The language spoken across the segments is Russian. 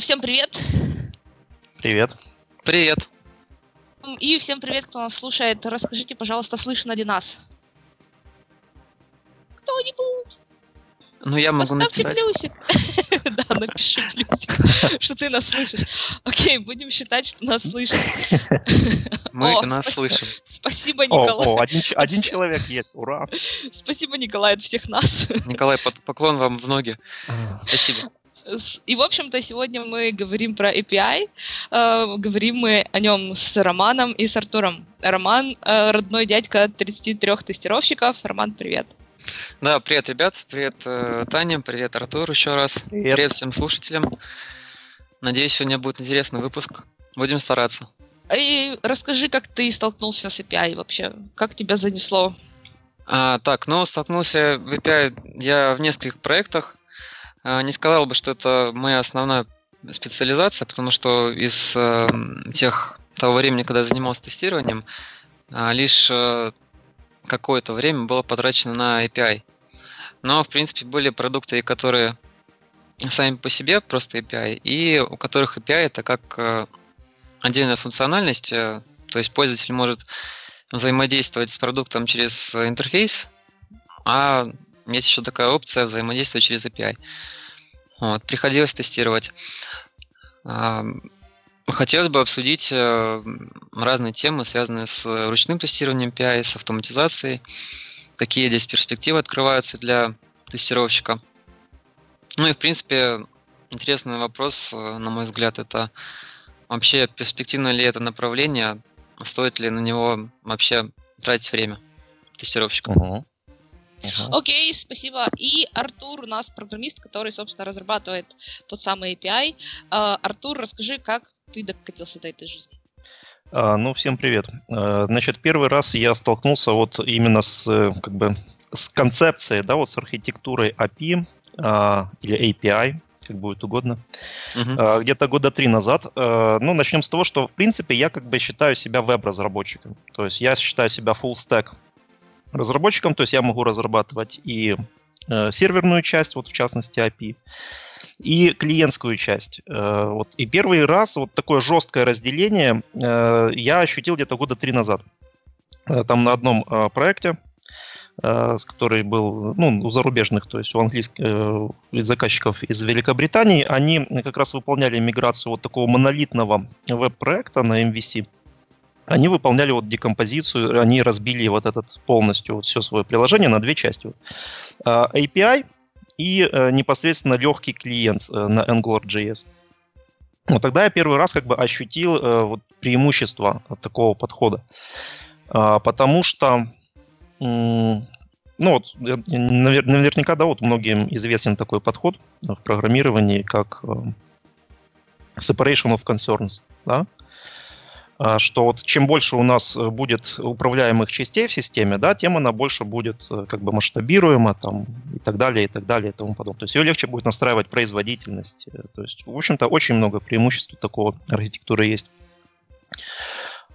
А, Всем привет. Привет. Привет. И всем привет, кто нас слушает. Расскажите, пожалуйста, слышно ли нас? Кто-нибудь? Ну, я могу Поставьте написать. плюсик. Да, напиши плюсик, что ты нас слышишь. Окей, будем считать, что нас слышат. Мы нас слышим. Спасибо, Николай. о, один, человек есть, ура. Спасибо, Николай, от всех нас. Николай, под- поклон вам в ноги. Спасибо. И, в общем-то, сегодня мы говорим про API. Э, Говорим мы о нем с Романом и с Артуром. Роман э, – родной дядька 33 тестировщиков. Роман, привет. Да, привет, ребят. Привет, э, Таня. Привет, Артур, еще раз. Привет. Привет всем слушателям. Надеюсь, сегодня будет интересный выпуск. Будем стараться. И расскажи, как ты столкнулся с API вообще? Как тебя занесло? А, так, ну, столкнулся в API я в нескольких проектах. А, не сказал бы, что это моя основная специализация, потому что из э, тех того времени, когда я занимался тестированием, а, лишь э, какое-то время было потрачено на API. Но, в принципе, были продукты, которые сами по себе просто API, и у которых API это как э, отдельная функциональность, э, то есть пользователь может взаимодействовать с продуктом через интерфейс, а есть еще такая опция взаимодействовать через API. Вот, приходилось тестировать. А, Хотелось бы обсудить э, разные темы, связанные с ручным тестированием API, с автоматизацией, какие здесь перспективы открываются для тестировщика. Ну и, в принципе, интересный вопрос, э, на мой взгляд, это вообще перспективно ли это направление, стоит ли на него вообще тратить время тестировщика. Мгм. Мгм. Окей, спасибо. И Артур у нас программист, который, собственно, разрабатывает тот самый API. А, Артур, расскажи, как ты докатился до этой жизни? А, Ну, всем привет. Э, Значит, первый раз я столкнулся вот именно с, э, как бы, с концепцией, да, вот с архитектурой API а, или API, как будет угодно, а, где-то года три назад. Ну, начнем с того, что, в принципе, я как бы считаю себя веб-разработчиком. То есть я считаю себя full stack разработчиком, то есть я могу разрабатывать и э, серверную часть, вот в частности API, и клиентскую часть. Э, Вот. И первый раз вот такое жесткое разделение э, я ощутил где-то года три назад. Э, Там на одном э, проекте, э, с который был ну, у зарубежных, то есть у английских э, заказчиков из Великобритании, они как раз выполняли миграцию вот такого монолитного веб-проекта на MVC. Они выполняли вот декомпозицию, они разбили вот этот полностью вот все свое приложение на две части. Вот. А, API и э, непосредственно легкий клиент э, на Angular.js. Вот тогда я первый раз как бы ощутил э, вот преимущество такого подхода. А, потому что, ну вот, наверняка, да, вот многим известен такой подход в программировании, как separation of concerns, да, что вот чем больше у нас э, будет управляемых частей в системе, да, тем она больше будет э, как бы масштабируема там и так далее, и так далее, и тому подобное. То есть ее легче будет настраивать производительность. э, То есть, в общем-то, очень много преимуществ такого архитектуры есть.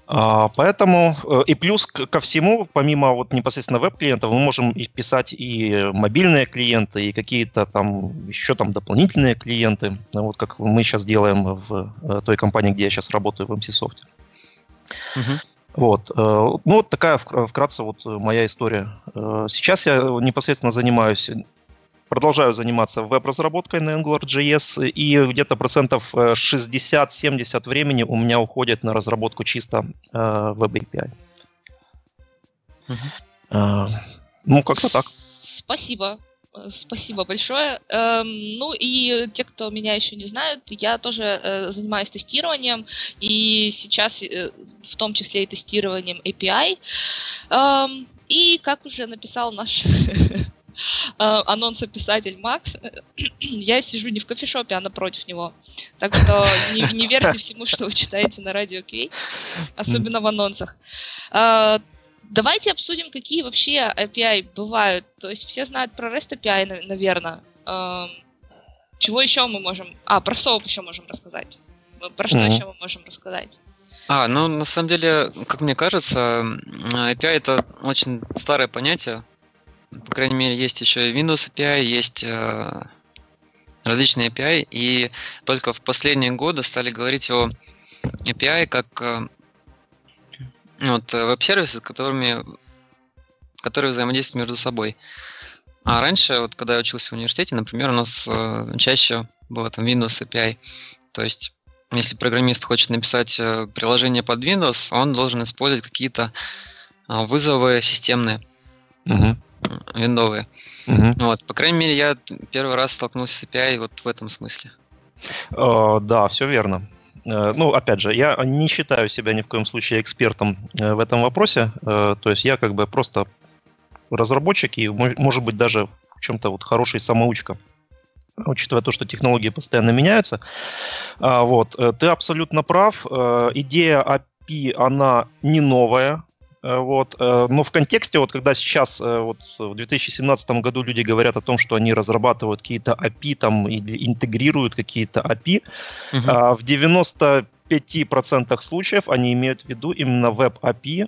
А, Поэтому и плюс ко всему, помимо вот непосредственно веб-клиентов, мы можем писать и мобильные клиенты, и какие-то там еще там дополнительные клиенты, Ну, вот как мы сейчас делаем в той компании, где я сейчас работаю, в MCSoft. Вот. э, Ну, вот такая вкра- вкратце вот э, моя история. Э, Сейчас я непосредственно занимаюсь, продолжаю заниматься веб-разработкой на AngularJS, и где-то процентов э, 60-70 времени у меня уходит на разработку чисто веб-API. Э, Ну, как-то так. Спасибо. Э, Спасибо большое. Эм, ну и те, кто меня еще не знают, я тоже э, занимаюсь тестированием, и сейчас э, в том числе и тестированием API. Эм, и как уже написал наш анонсописатель Макс, я сижу не в кофешопе, а напротив него. Так что не, не верьте всему, что вы читаете на радио Кей, особенно в анонсах. Давайте обсудим, какие вообще API бывают. То есть все знают про REST API, наверное. Чего еще мы можем... А, про SOAP еще можем рассказать. Про что Мгм. еще мы можем рассказать? А, ну на самом деле, как мне кажется, API это очень старое понятие. По крайней мере, есть еще и Windows API, есть э, различные API, и только в последние годы стали говорить о API как э, вот, веб-сервисы, с которыми которые взаимодействуют между собой. А раньше, вот когда я учился в университете, например, у нас э, чаще было там Windows API. То есть, если программист хочет написать э, приложение под Windows, он должен использовать какие-то э, вызовы системные, uh-huh. виндовые. Uh-huh. Вот, по крайней мере, я первый раз столкнулся с API вот в этом смысле. Uh, да, все верно. Э, ну, опять же, я не считаю себя ни в коем случае экспертом э, в этом вопросе. То есть я как бы просто разработчик и, может быть, даже в чем-то вот хороший самоучка учитывая то, что технологии постоянно меняются. А, вот, э, ты абсолютно прав. Э, идея API, она не новая. Э, вот, но в контексте, вот когда сейчас вот, в 2017 году люди говорят о том, что они разрабатывают какие-то API там, или интегрируют какие-то API, uh-huh. в 95% случаев они имеют в виду именно веб-API,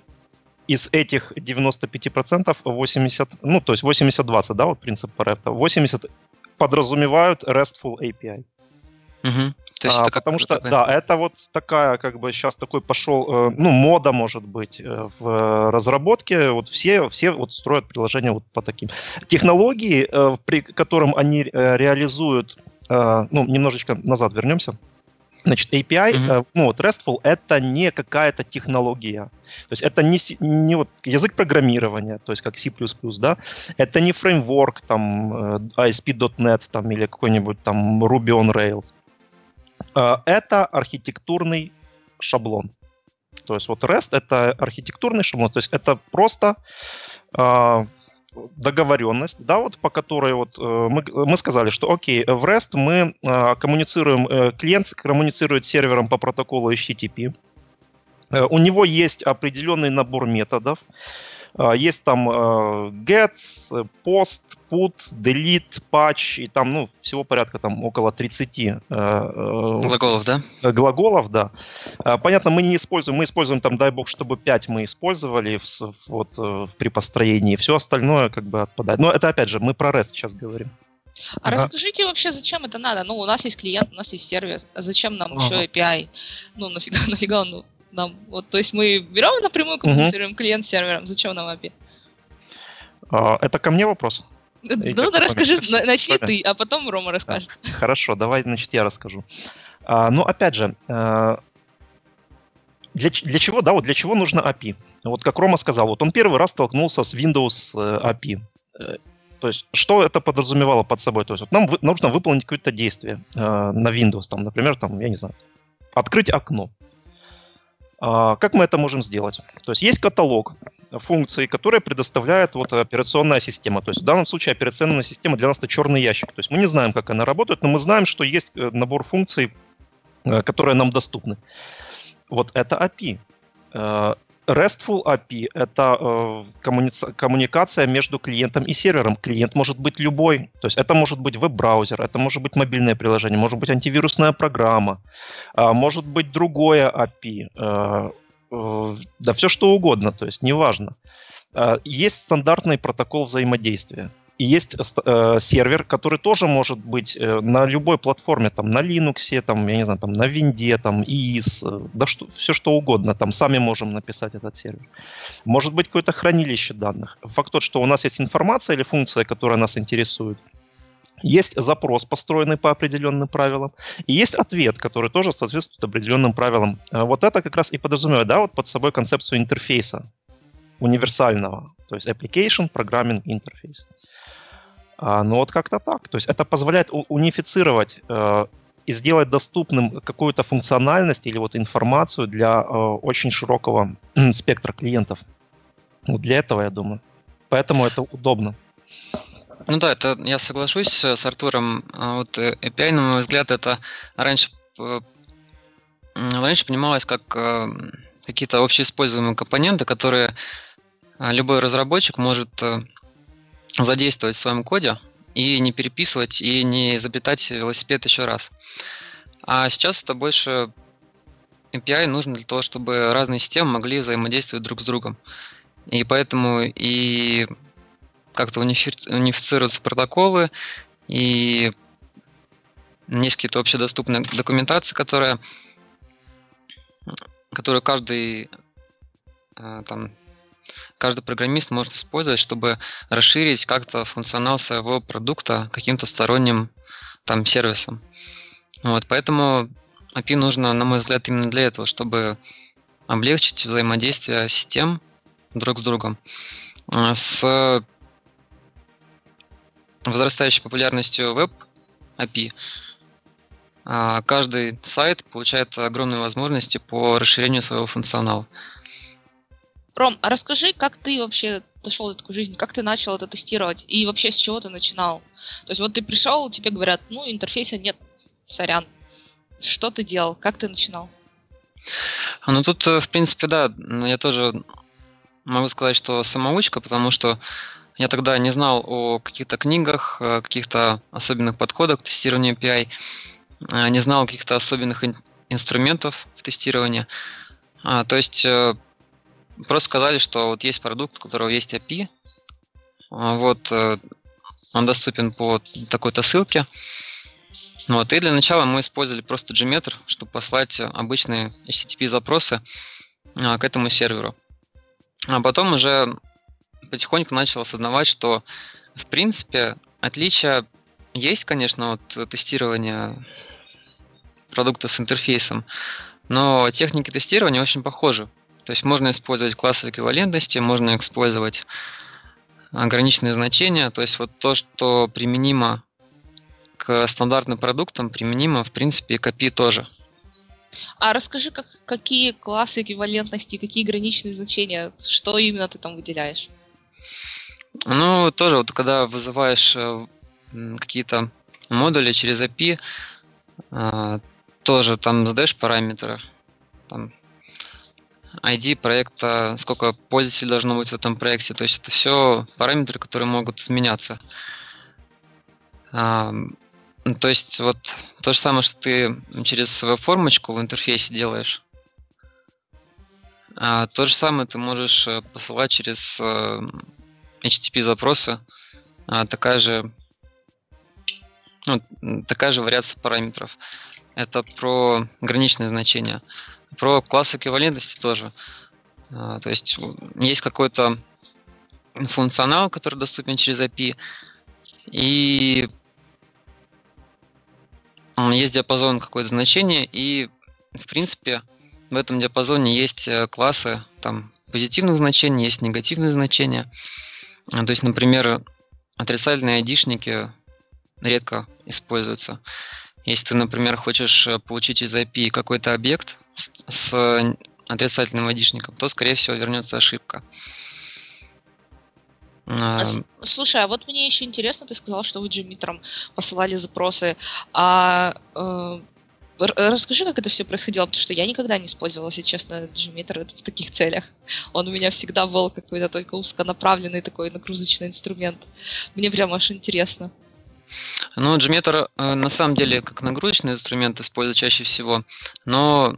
из этих 95% 80, ну, то есть 80-20, да, вот принцип Паретта, 80 подразумевают RESTful API. Угу. То есть а, это как потому что, такой... да, это вот такая, как бы сейчас такой пошел, э, ну, мода, может быть, э, в разработке. Вот все, все вот строят приложения вот по таким. Технологии, э, при котором они реализуют, ну, немножечко назад вернемся. Значит, API, mm-hmm. ну вот RESTful это не какая-то технология. То есть это не, не вот язык программирования, то есть как C++, да, это не фреймворк, там, ASP.NET, там, или какой-нибудь там Ruby on Rails. Э, это архитектурный шаблон. То есть вот REST это архитектурный шаблон, то есть это просто э, договоренность, да, вот по которой вот э, мы, мы сказали, что окей, в REST мы э, коммуницируем, э, клиент коммуницирует с сервером по протоколу HTTP. У него есть определенный набор методов. Э, есть там э, get, post, put, delete, patch, и там, ну, всего порядка там около 30 э, глаголов, да? Глаголов, да. Понятно, мы не используем, мы используем там, дай бог, чтобы 5 мы использовали в, вот, в, при построении, все остальное как бы отпадает. Но это, опять же, мы про REST сейчас говорим. А ага. расскажите вообще, зачем это надо? Ну, у нас есть клиент, у нас есть сервис, а зачем нам ага. еще API? Ну, нафига, нафига он нам. Вот, то есть мы берем напрямую коммуницируем угу. клиент с сервером. Зачем нам API? А, это ко мне вопрос? Ну, ну расскажи, начни ты, а потом Рома расскажет. Хорошо, давай, значит, я расскажу. А, ну, опять же, а, для, для чего, да, вот для чего нужно API? Вот как Рома сказал, вот он первый раз столкнулся с Windows э, API. Э, то есть, что это подразумевало под собой? То есть, вот нам нужно выполнить какое-то действие э, на Windows, там, например, там, я не знаю, открыть окно. А, как мы это можем сделать? То есть есть каталог функций, которые предоставляет вот операционная система. То есть в данном случае операционная система для нас это черный ящик. То есть мы не знаем, как она работает, но мы знаем, что есть э, набор функций, э, которые нам доступны. Вот это API. RESTful API — это э, коммуни- коммуникация между клиентом и сервером. Клиент может быть любой. То есть это может быть веб-браузер, это может быть мобильное приложение, может быть антивирусная программа, э, может быть другое API. Э, э, да все что угодно, то есть неважно. Э, есть стандартный протокол взаимодействия. И есть э, сервер, который тоже может быть э, на любой платформе, там на Linux, там, я не знаю, там на Винде, там IIS, э, да что, все что угодно, там сами можем написать этот сервер. Может быть какое-то хранилище данных. Факт тот, что у нас есть информация или функция, которая нас интересует. Есть запрос, построенный по определенным правилам, и есть ответ, который тоже соответствует определенным правилам. Э, вот это как раз и подразумевает, да, вот под собой концепцию интерфейса универсального, то есть application programming interface. А, ну вот как-то так. То есть это позволяет унифицировать э, и сделать доступным какую-то функциональность или вот информацию для э, очень широкого спектра клиентов. Вот для этого, я думаю. Поэтому это удобно. Ну да, это я соглашусь с Артуром. А вот API, на мой взгляд, это раньше, раньше понималось как э, какие-то общеиспользуемые компоненты, которые любой разработчик может задействовать в своем коде и не переписывать, и не запитать велосипед еще раз. А сейчас это больше API нужно для того, чтобы разные системы могли взаимодействовать друг с другом. И поэтому и как-то унифицироваться протоколы, и есть какие-то общедоступные документации, которые, которые каждый э, там, каждый программист может использовать, чтобы расширить как-то функционал своего продукта каким-то сторонним там сервисом. Вот, поэтому API нужно, на мой взгляд, именно для этого, чтобы облегчить взаимодействие систем друг с другом. А, с возрастающей популярностью веб API а, каждый сайт получает огромные возможности по расширению своего функционала. Ром, а расскажи, как ты вообще дошел до такой жизни, как ты начал это тестировать и вообще с чего ты начинал? То есть вот ты пришел, тебе говорят, ну, интерфейса нет, сорян. Что ты делал, как ты начинал? Ну, тут, э, в принципе, да, я тоже могу сказать, что самоучка, потому что я тогда не знал о каких-то книгах, каких-то особенных подходах к тестированию API, э, не знал каких-то особенных инструментов в тестировании. А, то есть э, Просто сказали, что вот есть продукт, у которого есть API, а вот э, он доступен по такой-то ссылке. Вот, и для начала мы использовали просто Gmeter, чтобы послать обычные HTTP-запросы а, к этому серверу. А потом уже потихоньку начал осознавать, что в принципе отличия есть, конечно, от тестирования продукта с интерфейсом, но техники тестирования очень похожи. То есть можно использовать классы эквивалентности, можно использовать ограниченные значения. То есть вот то, что применимо к стандартным продуктам, применимо, в принципе, и к API тоже. А расскажи, как, какие классы эквивалентности, какие граничные значения, что именно ты там выделяешь? Ну, тоже вот когда вызываешь э, какие-то модули через API, э, тоже там задаешь параметры, там ID проекта, сколько пользователей должно быть в этом проекте. То есть это все параметры, которые могут изменяться. А, то есть вот то же самое, что ты через свою формочку в интерфейсе делаешь. А, то же самое ты можешь э, посылать через э, HTTP запросы. А, такая же ну, такая же вариация параметров. Это про граничные значения. Про класс эквивалентности тоже. А, то есть есть какой-то функционал, который доступен через API, и есть диапазон какое-то значение, и в принципе в этом диапазоне есть э, классы там позитивных значений, есть негативные значения. А, то есть, например, отрицательные айдишники редко используются. Если ты, например, хочешь э, получить из IP какой-то объект, с отрицательным айдишником, то, скорее всего, вернется ошибка. А, слушай, а вот мне еще интересно, ты сказал, что вы Джимитром посылали запросы. А э, расскажи, как это все происходило, потому что я никогда не использовала, если честно, Gmeter в таких целях. Он у меня всегда был какой-то только узконаправленный такой нагрузочный инструмент. Мне прям аж интересно. Ну, Gmeter э, на самом деле как нагрузочный инструмент используют чаще всего, но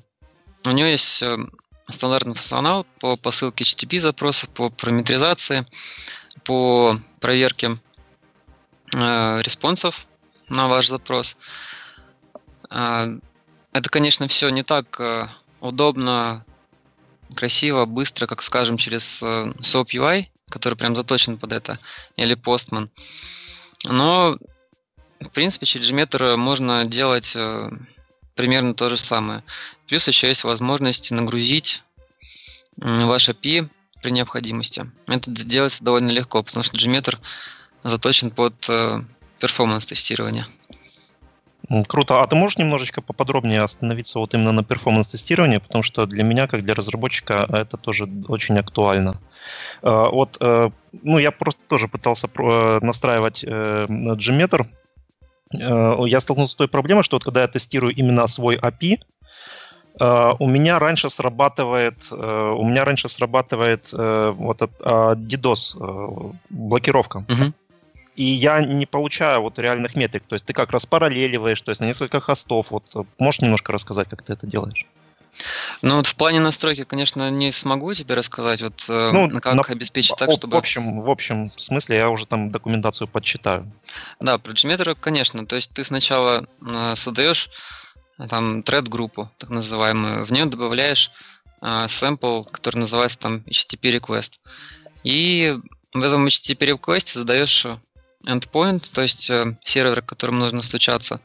у него есть э, стандартный функционал по посылке HTTP запросов, по параметризации, по проверке э, респонсов на ваш запрос. Э, это, конечно, все не так удобно, красиво, быстро, как, скажем, через э, SOAP UI, который прям заточен под это, или Postman. Но, в принципе, через Gmeter можно делать э, примерно то же самое. Плюс еще есть возможность нагрузить ваш API при необходимости. Это делается довольно легко, потому что Gmeter заточен под э, перформанс-тестирование. Круто. А ты можешь немножечко поподробнее остановиться вот именно на перформанс-тестировании, потому что для меня, как для разработчика, это тоже очень актуально. Э, вот, э, ну, я просто тоже пытался настраивать Gmeter Э, я столкнулся с той проблемой, что вот когда я тестирую именно свой API, э, у меня раньше срабатывает, э, у меня раньше срабатывает вот а, DDoS блокировка. Uh-huh. И я не получаю вот реальных метрик. То есть ты как распараллеливаешь, то есть на несколько хостов. Вот можешь немножко рассказать, как ты это делаешь? Ну вот в плане настройки, конечно, не смогу тебе рассказать, вот э, ну, как на, обеспечить так, чтобы... В общем, в общем смысле я уже там документацию подчитаю. Да, про Gmeter, конечно. То есть ты сначала э, создаешь э, там thread-группу, так называемую, в нее добавляешь sample, который называется там HTTP request. И в этом HTTP request задаешь endpoint, то есть сервер, к которому нужно стучаться,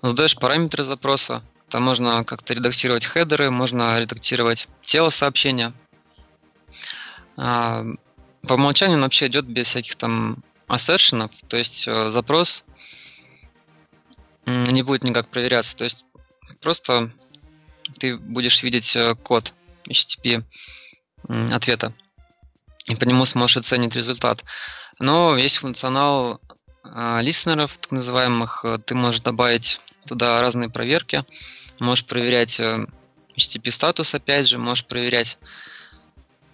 задаешь параметры запроса, там можно как-то редактировать хедеры, можно редактировать тело сообщения. А, по умолчанию он вообще идет без всяких там ассершенов, то есть э, запрос не будет никак проверяться. То есть просто ты будешь видеть э, код HTTP ответа и по нему сможешь оценить результат. Но есть функционал э, листенеров, так называемых. Ты можешь добавить туда разные проверки. Можешь проверять э, HTTP статус, опять же, можешь проверять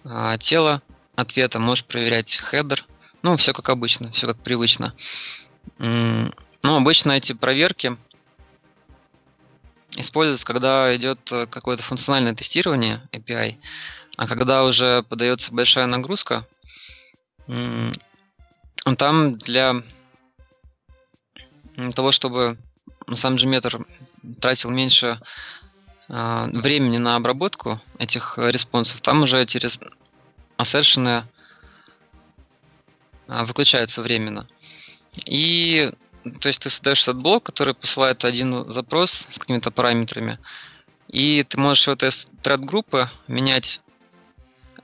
а, тело ответа, можешь проверять хедер. Ну, все как обычно, все как привычно. Ну, обычно эти проверки используются, когда идет э, какое-то функциональное тестирование API, а когда уже подается большая нагрузка, там для того, чтобы сам Gmeter тратил меньше э, времени на обработку этих респонсов, там уже рес... ассершены э, выключаются временно. И то есть ты создаешь этот блок, который посылает один запрос с какими-то параметрами, и ты можешь в этой thread группы менять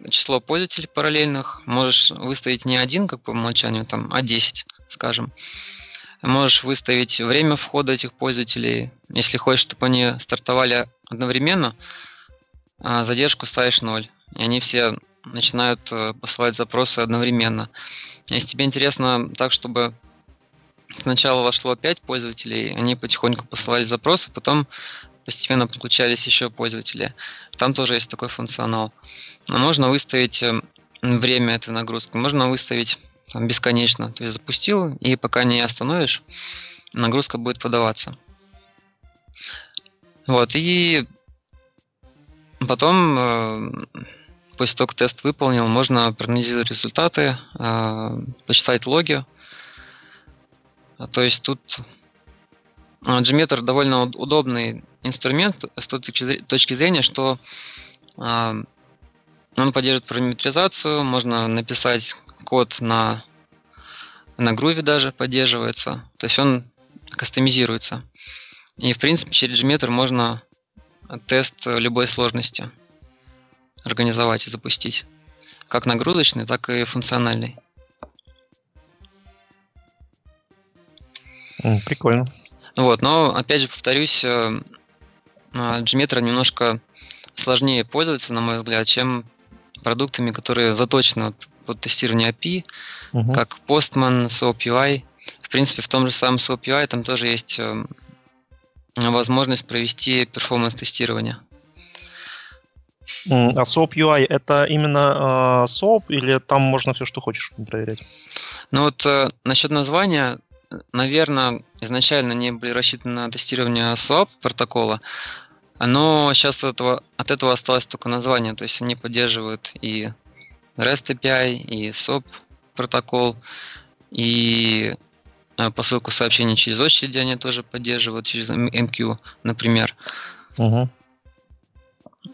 число пользователей параллельных, можешь выставить не один, как по умолчанию, там, а 10, скажем. Можешь выставить время входа этих пользователей. Если хочешь, чтобы они стартовали одновременно, а задержку ставишь 0. И они все начинают э, посылать запросы одновременно. Если тебе интересно так, чтобы сначала вошло 5 пользователей, они потихоньку посылали запросы, потом постепенно подключались еще пользователи. Там тоже есть такой функционал. Но можно выставить э, время этой нагрузки, можно выставить там, бесконечно. То есть запустил, и пока не остановишь, нагрузка будет подаваться. Вот, и потом, э, после того, как тест выполнил, можно проанализировать результаты, э, почитать логи. То есть тут Gmeter довольно удобный инструмент с той точки зрения, что он поддерживает параметризацию, можно написать код на, на Groovy даже поддерживается, то есть он кастомизируется. И в принципе через Gmeter можно тест любой сложности организовать и запустить. Как нагрузочный, так и функциональный. Прикольно. Вот, но опять же повторюсь, Gmeter э, немножко сложнее пользоваться, на мой взгляд, чем продуктами, которые заточены под тестирование API, угу. как Postman, SoapUI. В принципе, в том же самом SoapUI там тоже есть э, возможность провести перформанс-тестирование. А SOAP UI это именно э, SOAP или там можно все, что хочешь проверять? Ну вот э, насчет названия, наверное, изначально не были рассчитаны на тестирование SOAP протокола, но сейчас от этого, от этого осталось только название, то есть они поддерживают и REST API, и SOAP протокол, и э, посылку сообщений через очереди они тоже поддерживают, через MQ, например. Угу.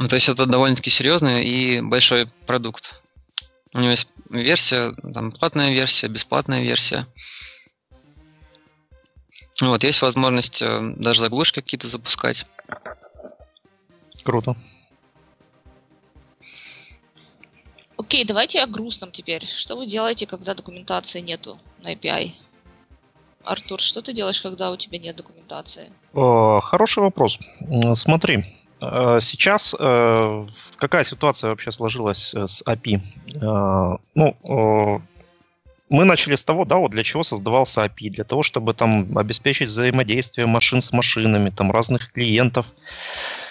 То есть это довольно-таки серьезный и большой продукт. У него есть версия, там платная версия, бесплатная версия. Вот, есть возможность э, даже заглушки какие-то запускать. Круто. Окей, давайте о грустном теперь. Что вы делаете, когда документации нету на API? Артур, что ты делаешь, когда у тебя нет документации? О, хороший вопрос. Смотри, э, сейчас э, какая ситуация вообще сложилась э, с API? Ну, мы начали с того, да, вот для чего создавался API, для того, чтобы там обеспечить взаимодействие машин с машинами, там разных клиентов, Э,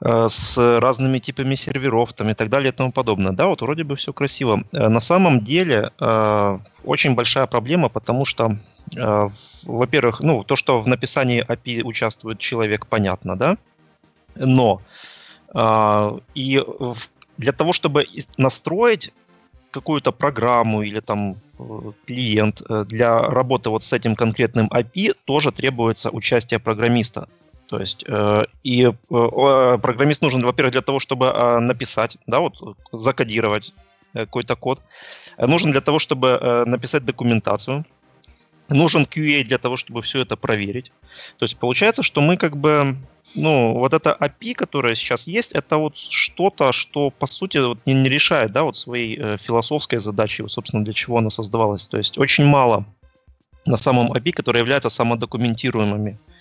с разными типами серверов там, и так далее и тому подобное. Да, вот вроде бы все красиво. Э, на самом деле э, очень большая проблема, потому что, во-первых, ну, то, что в написании API участвует человек, понятно, да, но и для того, чтобы настроить какую-то программу или там э, клиент э, для работы вот с этим конкретным API тоже требуется участие программиста. То есть э, и программист нужен, во-первых, для того, чтобы написать, да, вот закодировать какой-то код. Нужен для того, чтобы написать документацию. Нужен QA для того, чтобы все это проверить. То есть получается, что мы как бы ну, вот это API, которое сейчас есть, это вот что-то, что, по сути, вот не, не решает, да, вот своей э, философской задачи, вот, собственно, для чего оно создавалось. То есть очень мало на самом API, которые являются самодокументируемыми, э,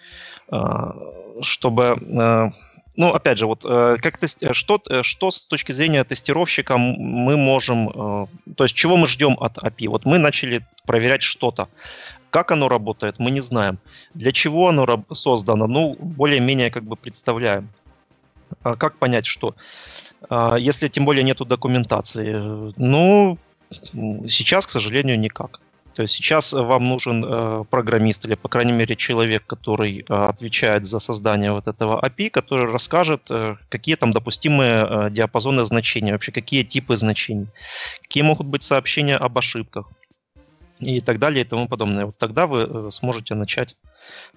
чтобы... Э, ну, опять же, вот э, как тест, э, что, э, что с точки зрения тестировщика мы можем, э, то есть чего мы ждем от API? Вот мы начали проверять что-то. Как оно работает, мы не знаем. Для чего оно создано, ну, более-менее как бы представляем. А как понять, что? А, если тем более нету документации, ну, сейчас, к сожалению, никак. То есть сейчас вам нужен э, программист или, по крайней мере, человек, который э, отвечает за создание вот этого API, который расскажет, э, какие там допустимые э, диапазоны значений, вообще какие типы значений, какие могут быть сообщения об ошибках, и так далее и тому подобное. Вот тогда вы э, сможете начать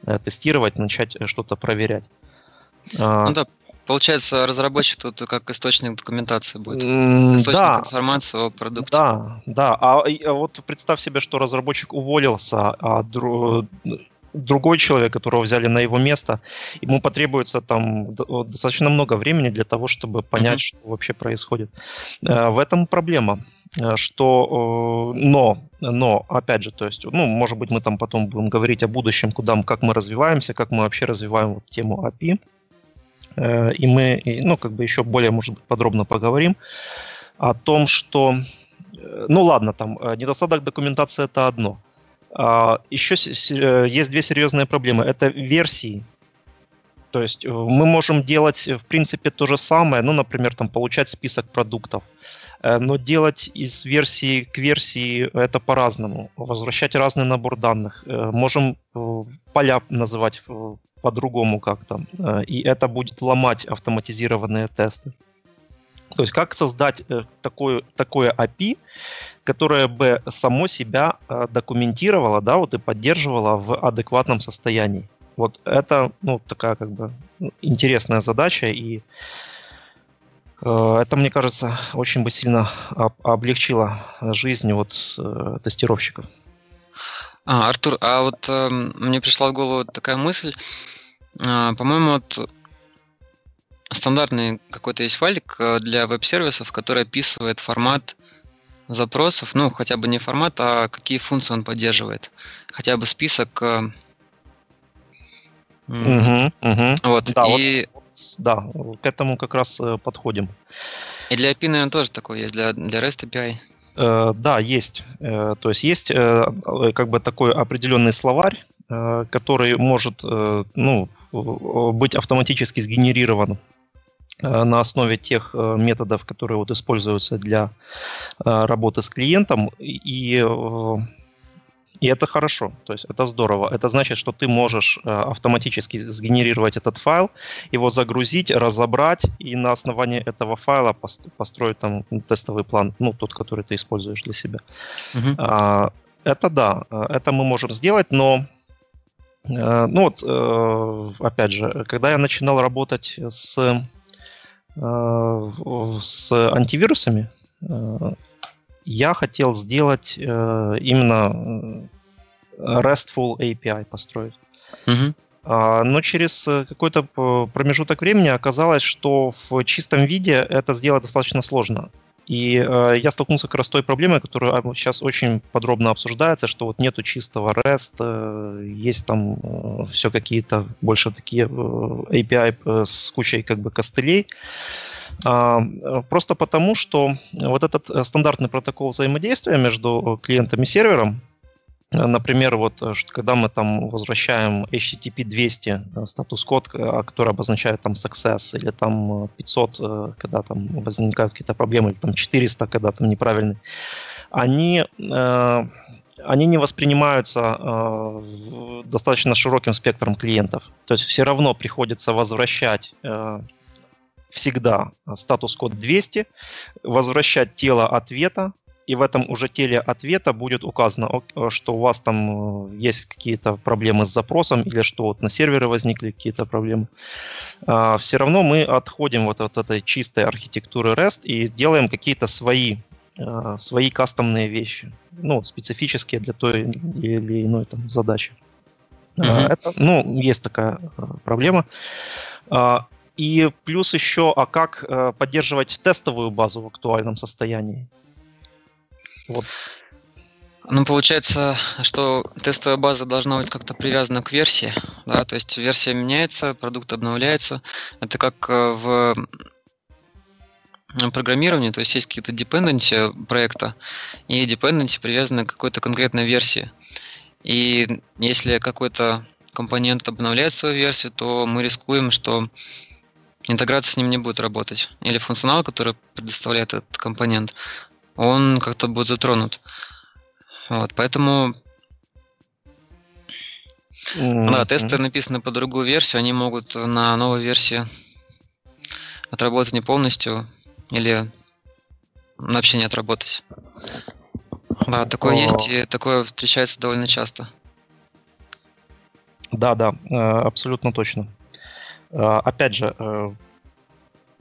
э, тестировать, начать э, что-то проверять. А, ну да, получается, разработчик тут как источник документации будет. Источник да, информации о продукте. Да, да. А, а вот представь себе, что разработчик уволился, а дру, другой человек, которого взяли на его место, ему потребуется там достаточно много времени для того, чтобы понять, uh-huh. что вообще происходит. В этом проблема. Э, что, э, но, но, опять же, то есть, ну, может быть, мы там потом будем говорить о будущем, куда, как мы развиваемся, как мы вообще развиваем вот тему API, э, и мы, ну, как бы еще более, может быть, подробно поговорим о том, что, ну, ладно, там, недостаток документации это одно. А еще есть две серьезные проблемы. Это версии, то есть мы можем делать, в принципе, то же самое, ну, например, там, получать список продуктов. Э, но делать из версии к версии это по-разному. Возвращать разный набор данных. Э, можем э, поля называть по-другому как-то. И это будет ломать автоматизированные тесты. То есть как создать такое, такое API, которое бы само себя документировало, да, вот и поддерживало в адекватном состоянии. Вот это, ну, такая как бы интересная задача, и Э, это, мне кажется, очень бы сильно облегчило жизнь вот э, тестировщиков. А, Артур, а вот э, мне пришла в голову такая мысль. Э, по-моему, вот стандартный какой-то есть файлик э, для веб-сервисов, который описывает формат запросов, ну, хотя бы не формат, а какие функции он поддерживает. Хотя бы список. Э, угу, угу. Вот. Да, и вот да, к этому как раз э, подходим. И для API, наверное, тоже такое есть, для, для REST API. Э, да, есть. Э, то есть есть как бы такой определенный словарь, который может ну, быть автоматически сгенерирован на основе тех методов, которые вот используются для работы с клиентом. И и это хорошо, то есть это здорово. Это значит, что ты можешь э, автоматически сгенерировать этот файл, его загрузить, разобрать и на основании этого файла построить там тестовый план, ну тот, который ты используешь для себя. Угу. Это да, э, это мы можем сделать, но э, ну вот, опять же, когда я начинал работать с, с антивирусами, я хотел сделать э, именно э, RESTful API построить. Угу. Но через э, какой-то промежуток времени оказалось, что в чистом виде это сделать достаточно сложно. И э, я столкнулся как раз с той проблемой, которая сейчас очень подробно обсуждается, что вот нету чистого REST, э, есть там э, все какие-то больше такие э, API э, с кучей как бы костылей. А, просто потому, что вот этот э, стандартный протокол взаимодействия между клиентом и сервером, э, Например, вот э, когда мы там возвращаем HTTP 200 статус-код, который обозначает там success, или там 500, когда там возникают какие-то проблемы, или там 400, когда там неправильный, они, они не воспринимаются достаточно широким спектром клиентов. То есть все равно приходится возвращать всегда статус-код 200, возвращать тело ответа, и в этом уже теле ответа будет указано, что у вас там э, есть какие-то проблемы с запросом или что вот на сервере возникли какие-то проблемы. А, все равно мы отходим вот от этой чистой архитектуры REST и делаем какие-то свои э, свои кастомные вещи, ну, специфические для той или иной там задачи. Uh-huh. Это, ну, есть такая э, проблема. И плюс еще, а как поддерживать тестовую базу в актуальном состоянии? Вот. Ну, получается, что тестовая база должна быть как-то привязана к версии, да, то есть версия меняется, продукт обновляется. Это как э, в программировании, то есть есть какие-то dependency проекта, и dependency привязаны к какой-то конкретной версии. И если какой-то компонент обновляет свою версию, то мы рискуем, что интеграция с ним не будет работать. Или функционал, который предоставляет этот компонент, он как-то будет затронут. Вот, поэтому mm-hmm. да, тесты написаны по другую версию, они могут на новой версии отработать не полностью или вообще не отработать. Да, такое oh. есть, и такое встречается довольно часто. Да, да, э, абсолютно точно. Э, опять же, э,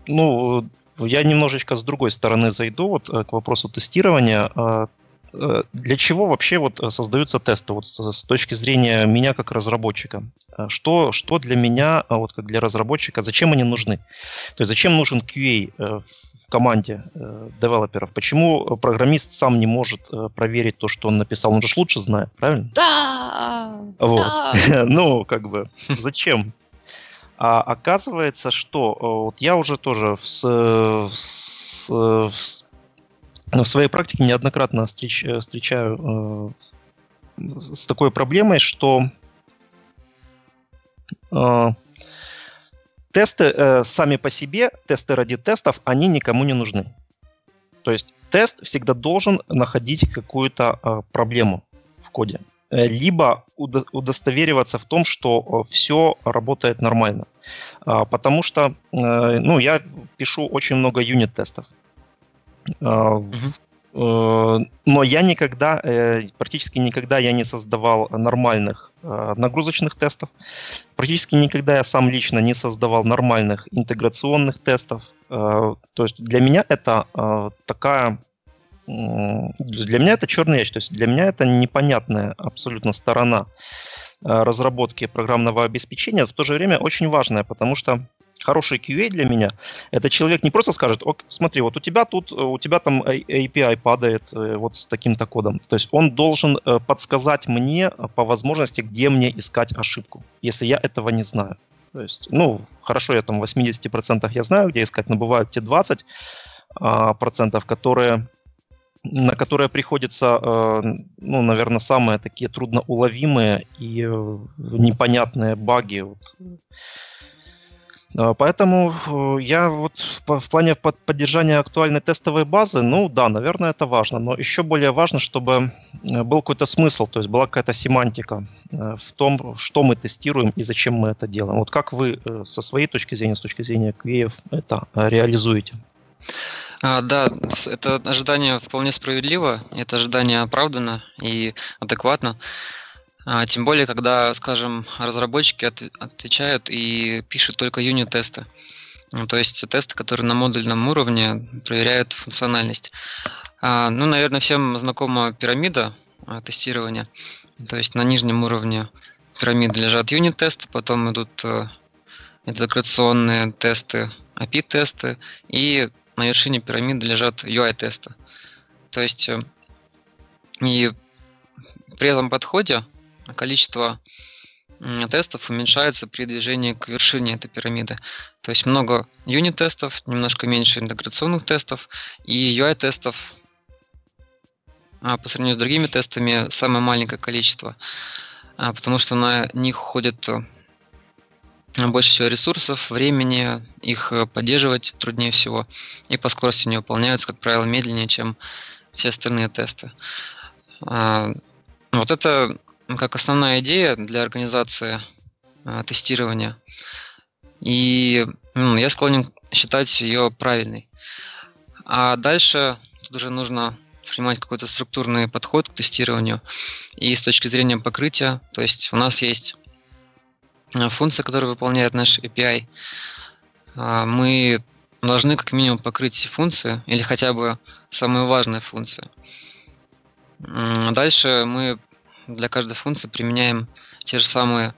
ну, я немножечко с другой стороны зайду вот э, к вопросу тестирования. А, э, для чего вообще вот создаются тесты вот с точки зрения меня как разработчика? Что, что для меня, а вот как для разработчика, зачем они нужны? То есть зачем нужен QA в команде девелоперов? Почему программист сам не может проверить то, что он написал? Он же лучше знает, правильно? Да! Вот. Да. ну, как бы, зачем? А оказывается, что э, вот я уже тоже в, в, в, в своей практике неоднократно встреч, э, встречаю э, с такой проблемой, что э, тесты э, сами по себе, тесты ради тестов, они никому не нужны. То есть тест всегда должен находить какую-то э, проблему в коде. Э, либо удостовериваться в том, что э, все работает нормально. А, потому что э, ну, я пишу очень много юнит-тестов. Uh-huh. Но я никогда, практически никогда я не создавал нормальных нагрузочных тестов. Практически никогда я сам лично не создавал нормальных интеграционных тестов. То есть для меня это такая для меня это черный ящик, то есть для меня это непонятная абсолютно сторона э, разработки программного обеспечения, в то же время очень важная, потому что хороший QA для меня это человек не просто скажет, Ок, смотри, вот у тебя тут, у тебя там API падает э, вот с таким-то кодом. То есть он должен э, подсказать мне по возможности, где мне искать ошибку, если я этого не знаю. То есть, ну, хорошо, я там в 80% я знаю, где искать, но бывают те 20%, а, процентов, которые на которые приходится, э, ну, наверное, самые такие трудноуловимые и э, непонятные баги. Э, поэтому я вот в плане поддержания актуальной тестовой базы, ну да, наверное, это важно, но еще более важно, чтобы был какой-то смысл, то есть была какая-то семантика в том, что мы тестируем и зачем мы это делаем. Вот как вы со своей точки зрения, с точки зрения QA это реализуете? А, да, это ожидание вполне справедливо, это ожидание оправдано и адекватно. А, тем более, когда, скажем, разработчики от, отвечают и пишут только юнит-тесты. Ну, то есть тесты, которые на модульном уровне проверяют функциональность. А, ну, наверное, всем знакома пирамида а, тестирования. То есть на нижнем уровне пирамиды лежат юнит-тесты, потом идут а, интеграционные тесты, API-тесты и на вершине пирамиды лежат UI-тесты. То есть э, и при этом подходе количество тестов уменьшается при движении к вершине этой пирамиды. То есть много юнит-тестов, немножко меньше интеграционных тестов и UI-тестов а по сравнению с другими тестами самое маленькое количество, а, потому что на них уходит э, больше всего ресурсов, времени, их э, поддерживать труднее всего, и по скорости не выполняются, как правило, медленнее, чем все остальные тесты. А, вот это как основная идея для организации а, тестирования. и ну, я склонен считать ее правильной. А дальше тут уже нужно принимать какой-то структурный подход к тестированию и с точки зрения покрытия. То есть у нас есть э, функция, которая выполняет наш API. А, мы должны как минимум покрыть все функции или хотя бы самые важные функции. Дальше мы для каждой функции применяем те же самые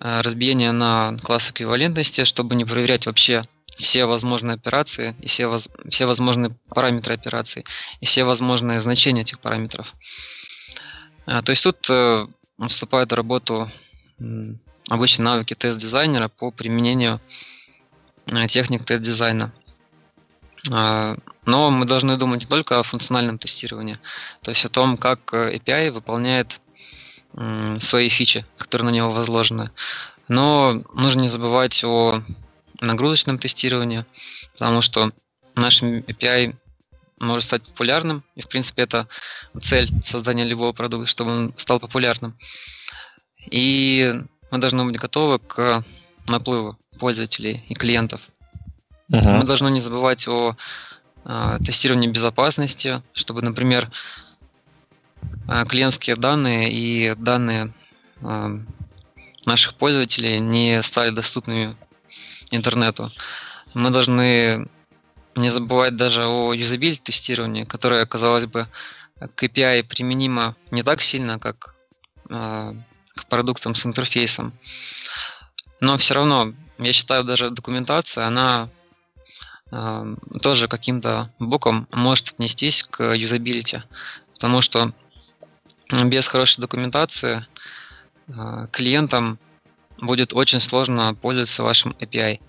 э, разбиения на класс эквивалентности, чтобы не проверять вообще все возможные операции и все, воз, все возможные параметры операций и все возможные значения этих параметров. То есть тут э, вступают в работу обычные навыки тест-дизайнера по применению э, техник тест-дизайна. А, но мы должны думать не только о функциональном тестировании, то есть о том, как API выполняет свои фичи, которые на него возложены. Но нужно не забывать о нагрузочном тестировании, потому что наш API может стать популярным, и, в принципе, это цель создания любого продукта, чтобы он стал популярным. И мы должны быть готовы к наплыву пользователей и клиентов. Uh-huh. Мы должны не забывать о э, тестировании безопасности, чтобы, например, э, клиентские данные и данные э, наших пользователей не стали доступными интернету. Мы должны не забывать даже о юзабилити тестировании, которое, казалось бы, к API применимо не так сильно, как э, к продуктам с интерфейсом. Но все равно, я считаю, даже документация, она э, тоже каким-то боком может отнестись к юзабилити. Потому что без хорошей документации э, клиентам будет очень сложно пользоваться вашим API.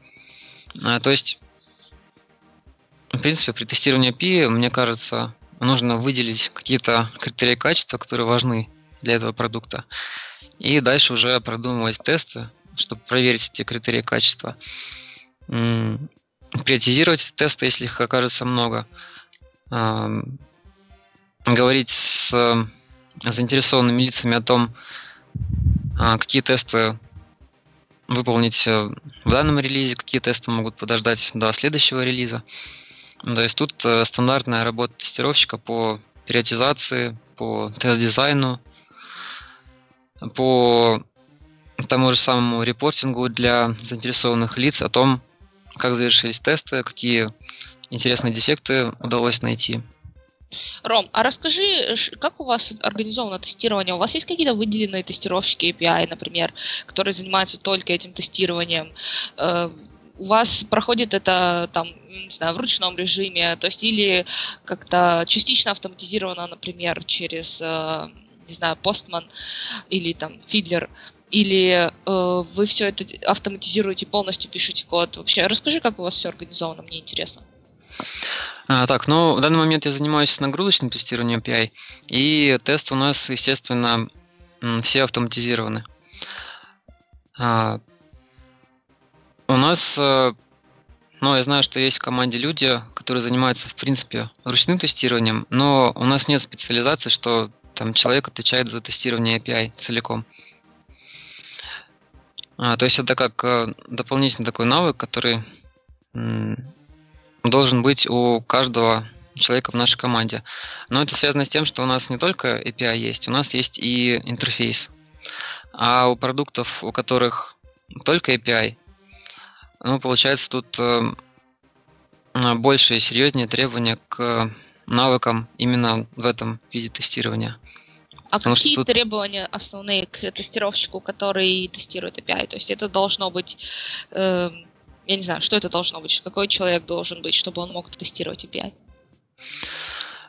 А, то есть, в принципе, при тестировании API, мне кажется, нужно выделить какие-то критерии качества, которые важны для этого продукта. И дальше уже продумывать тесты, чтобы проверить эти критерии качества. Приоритизировать тесты, если их окажется много. Говорить с заинтересованными лицами о том, а, какие тесты выполнить э, в данном релизе, какие тесты могут подождать до следующего релиза. То есть тут э, стандартная работа тестировщика по периодизации, по тест-дизайну, по тому же самому репортингу для заинтересованных лиц о том, как завершились тесты, какие интересные дефекты удалось найти. Ром, а расскажи, как у вас организовано тестирование? У вас есть какие-то выделенные тестировщики API, например, которые занимаются только этим тестированием? Э, у вас проходит это там, не знаю, в ручном режиме, то есть или как-то частично автоматизировано, например, через, э, не знаю, Postman или там Fiddler, или э, вы все это автоматизируете, полностью пишете код? Вообще, расскажи, как у вас все организовано, мне интересно. А, так, ну, в данный момент я занимаюсь нагрузочным тестированием API, и тесты у нас, естественно, все автоматизированы. А, у нас, э, ну, я знаю, что есть в команде люди, которые занимаются, в принципе, ручным тестированием, но у нас нет специализации, что там человек отвечает за тестирование API целиком. А, то есть это как э, дополнительный такой навык, который должен быть у каждого человека в нашей команде. Но это связано с тем, что у нас не только API есть, у нас есть и интерфейс. А у продуктов, у которых только API, ну, получается, тут э, больше и серьезнее требования к навыкам именно в этом виде тестирования. А Потому какие тут... требования основные к тестировщику, который тестирует API? То есть это должно быть э, я не знаю, что это должно быть, какой человек должен быть, чтобы он мог тестировать API?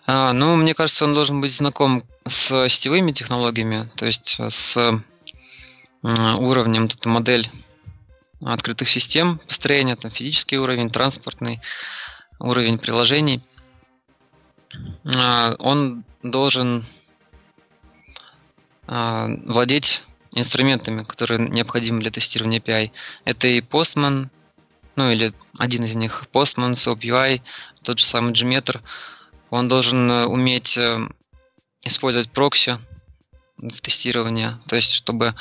А, ну, мне кажется, он должен быть знаком с сетевыми технологиями, то есть с уровнем, тут модель открытых систем построения, там физический уровень, транспортный уровень приложений. А, он должен а, владеть инструментами, которые необходимы для тестирования API. Это и Postman, ну или один из них Postman, SOAP тот же самый Gmeter, он должен э, уметь э, использовать прокси в тестировании, то есть чтобы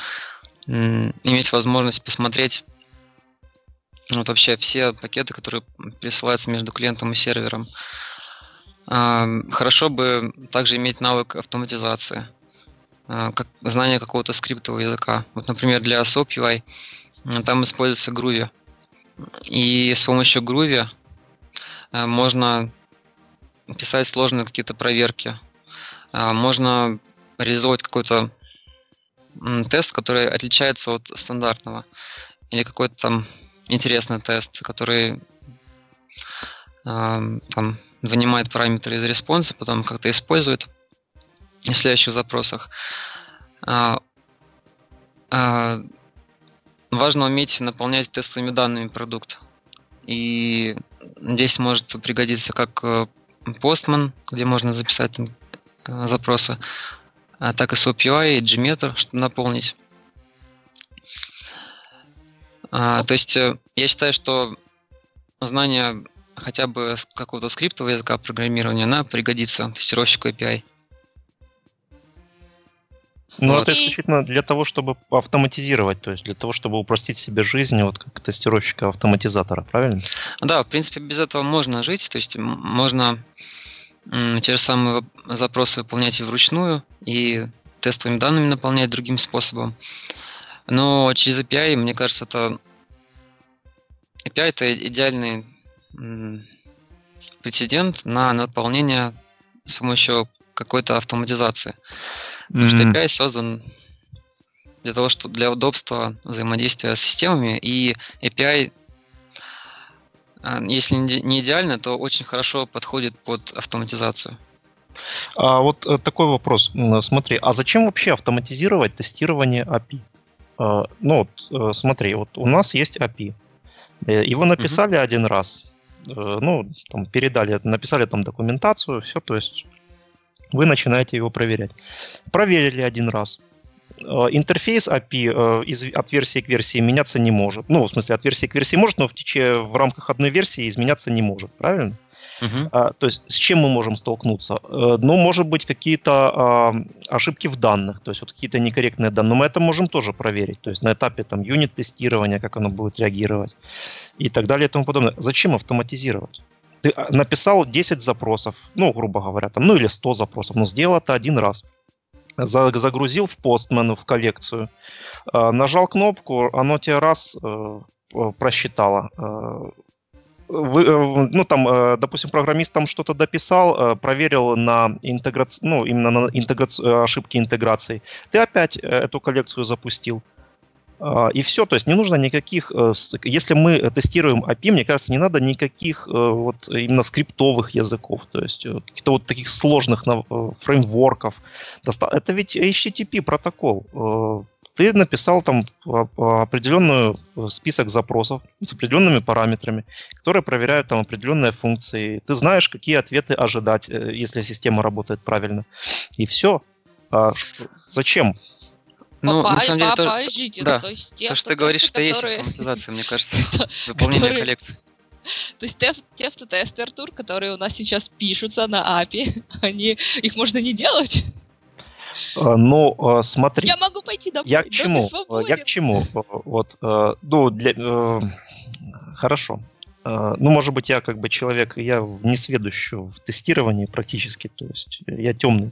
иметь возможность посмотреть вот вообще все пакеты, которые присылаются между клиентом и сервером. Хорошо бы также иметь навык автоматизации, а, как знание какого-то скриптового языка. Вот, например, для SOAP UI там используется Groovy. И с помощью Groovy можно писать сложные какие-то проверки. Можно реализовать какой-то тест, который отличается от стандартного. Или какой-то там интересный тест, который там вынимает параметры из response а, потом как-то использует в следующих запросах. Э, э, важно уметь наполнять тестовыми данными продукт. И здесь может пригодиться как Postman, где можно записать запросы, так и SOAP-UI, и Gmeter, чтобы наполнить. А, то есть э, я считаю, что знание хотя бы какого-то скриптового языка программирования, она пригодится тестировщику API. Ну, вот. это исключительно для того, чтобы автоматизировать, то есть для того, чтобы упростить себе жизнь, вот как тестировщика-автоматизатора, правильно? Да, в принципе, без этого можно жить, то есть можно те же самые запросы выполнять и вручную, и тестовыми данными наполнять другим способом. Но через API, мне кажется, это API это идеальный прецедент на наполнение с помощью какой-то автоматизации. Потому mm-hmm. что API создан для того, что для удобства взаимодействия с системами, и API, а, если не идеально, то очень хорошо подходит под автоматизацию. А вот э, такой вопрос. Смотри, а зачем вообще автоматизировать тестирование API? А, ну, вот, э, смотри, вот у нас есть API. Э, его написали mm-hmm. один раз, э, ну, там, передали, написали там документацию, все, то есть вы начинаете его проверять. Проверили один раз. Интерфейс API из, от версии к версии меняться не может. Ну, в смысле, от версии к версии может, но в, тече, в рамках одной версии изменяться не может, правильно? Uh-huh. А, то есть с чем мы можем столкнуться? Э, ну, может быть, какие-то а, ошибки в данных, то есть вот какие-то некорректные данные. Но мы это можем тоже проверить. То есть на этапе там юнит-тестирования, как оно будет реагировать и так далее и тому подобное. Зачем автоматизировать? Ты а, написал 10 запросов, ну, грубо говоря, там, ну или 100 запросов, но сделал это один раз. Загрузил в Postman, в коллекцию, а, нажал кнопку, оно тебе раз э, просчитало э, вы, э, ну там, э, допустим, программист там что-то дописал, э, проверил на интеграцию, ну именно на интеграцию, ошибки интеграции. Ты опять эту коллекцию запустил. И все, то есть не нужно никаких, если мы тестируем API, мне кажется, не надо никаких вот именно скриптовых языков, то есть каких-то вот таких сложных фреймворков. Это ведь HTTP протокол ты написал там определенный э, список запросов с определенными параметрами, которые проверяют там определенные функции. Ты знаешь, какие ответы ожидать, э, если система работает правильно. И все. А зачем? Ну, Папа, на самом деле, то, ждите, да, то, есть те, то, что ты говоришь, что есть автоматизация, мне кажется, выполнение коллекции. То есть те, те автотесты, Артур, которые у нас сейчас пишутся на API, они, их можно не делать? А, ну, а, смотри. Я могу пойти домой. Я к чему? Я к чему? Вот, э, ну, для... Э, хорошо. Э, ну, может быть, я как бы человек, я не сведущий в тестировании практически, то есть я темный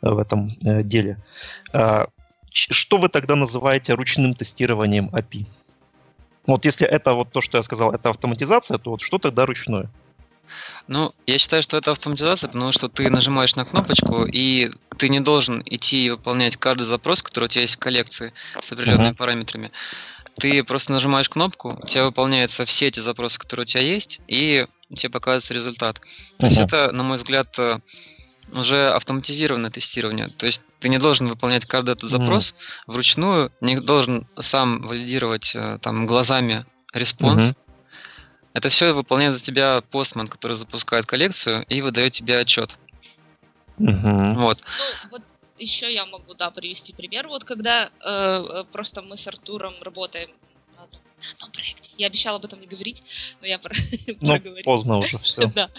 в этом деле. Что вы тогда называете ручным тестированием API? Вот если это вот то, что я сказал, это автоматизация, то вот что тогда ручное? Ну, я считаю, что это автоматизация, потому что ты нажимаешь на кнопочку, и ты не должен идти и выполнять каждый запрос, который у тебя есть в коллекции с определенными uh-huh. параметрами. Ты просто нажимаешь кнопку, у тебя выполняются все эти запросы, которые у тебя есть, и тебе показывается результат. То uh-huh. есть это, на мой взгляд, э, уже автоматизированное тестирование. То есть ты не должен выполнять каждый этот запрос м. вручную, не должен сам валидировать э, там глазами response. Угу. Это все выполняет за тебя Postman, который запускает коллекцию и выдает тебе отчет. Угу. Вот. Ну, вот еще я могу, да, привести пример. Вот когда э, э просто мы с Артуром работаем на том проекте. Я обещала об этом не говорить, но я про ну, проговорила. поздно уже все. да.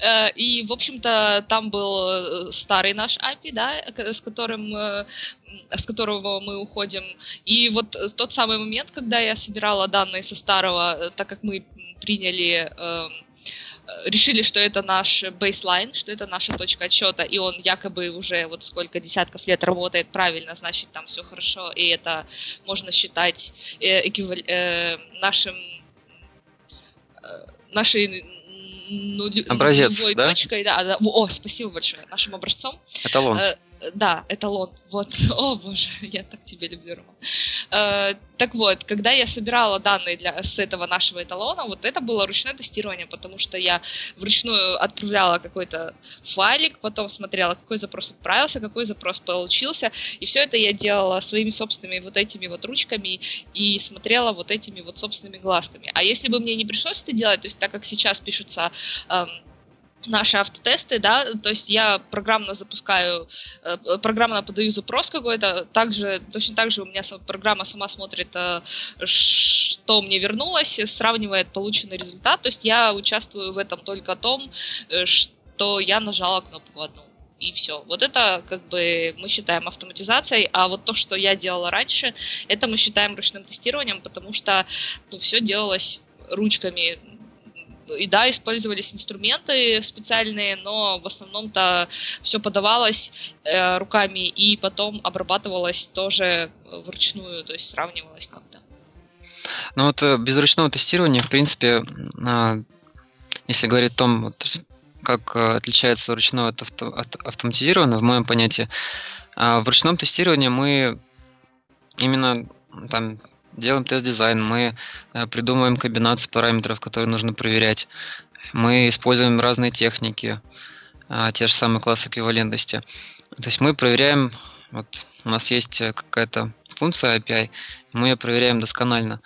Э, и, в общем-то, там был э, старый наш API, да, с которым с которого мы уходим. И вот тот самый момент, когда я собирала данные со старого, так как мы приняли эм, решили, что это наш бейслайн, что это наша точка отсчета, и он якобы уже вот сколько десятков лет работает правильно, значит, там все хорошо, и это можно считать э, эквивал... э, нашим э, нашей ну, Образец, да? точкой, да, да. О, спасибо большое, нашим образцом. Эталон. Да, эталон. Вот, о боже, я так тебя люблю, Рома. Э, так вот, когда я собирала данные для, с этого нашего эталона, вот это было ручное тестирование, потому что я вручную отправляла какой-то файлик, потом смотрела, какой запрос отправился, какой запрос получился, и все это я делала своими собственными вот этими вот ручками и смотрела вот этими вот собственными глазками. А если бы мне не пришлось это делать, то есть так как сейчас пишутся эм, наши автотесты, да, то есть я программно запускаю, э, программно подаю запрос какой-то, также, точно так же у меня программа сама смотрит, э, что мне вернулось, сравнивает полученный результат, то есть я участвую в этом только о том, э, что я нажала кнопку одну и все. Вот это как бы мы считаем автоматизацией, а вот то, что я делала раньше, это мы считаем ручным тестированием, потому что ну, все делалось ручками и да, использовались инструменты специальные, но в основном-то все подавалось э, руками и потом обрабатывалось тоже вручную, то есть сравнивалось как-то. Ну вот э, без ручного тестирования, в принципе, а, если говорить о том, вот, как э, отличается ручное от, авто, от автоматизированного, в моем понятии, а, в ручном тестировании мы именно там делаем тест-дизайн, мы э, придумываем комбинации параметров, которые нужно проверять. Мы используем разные техники, а, те же самые классы эквивалентности. То есть мы проверяем, вот у нас есть э, какая-то функция API, мы ее проверяем досконально.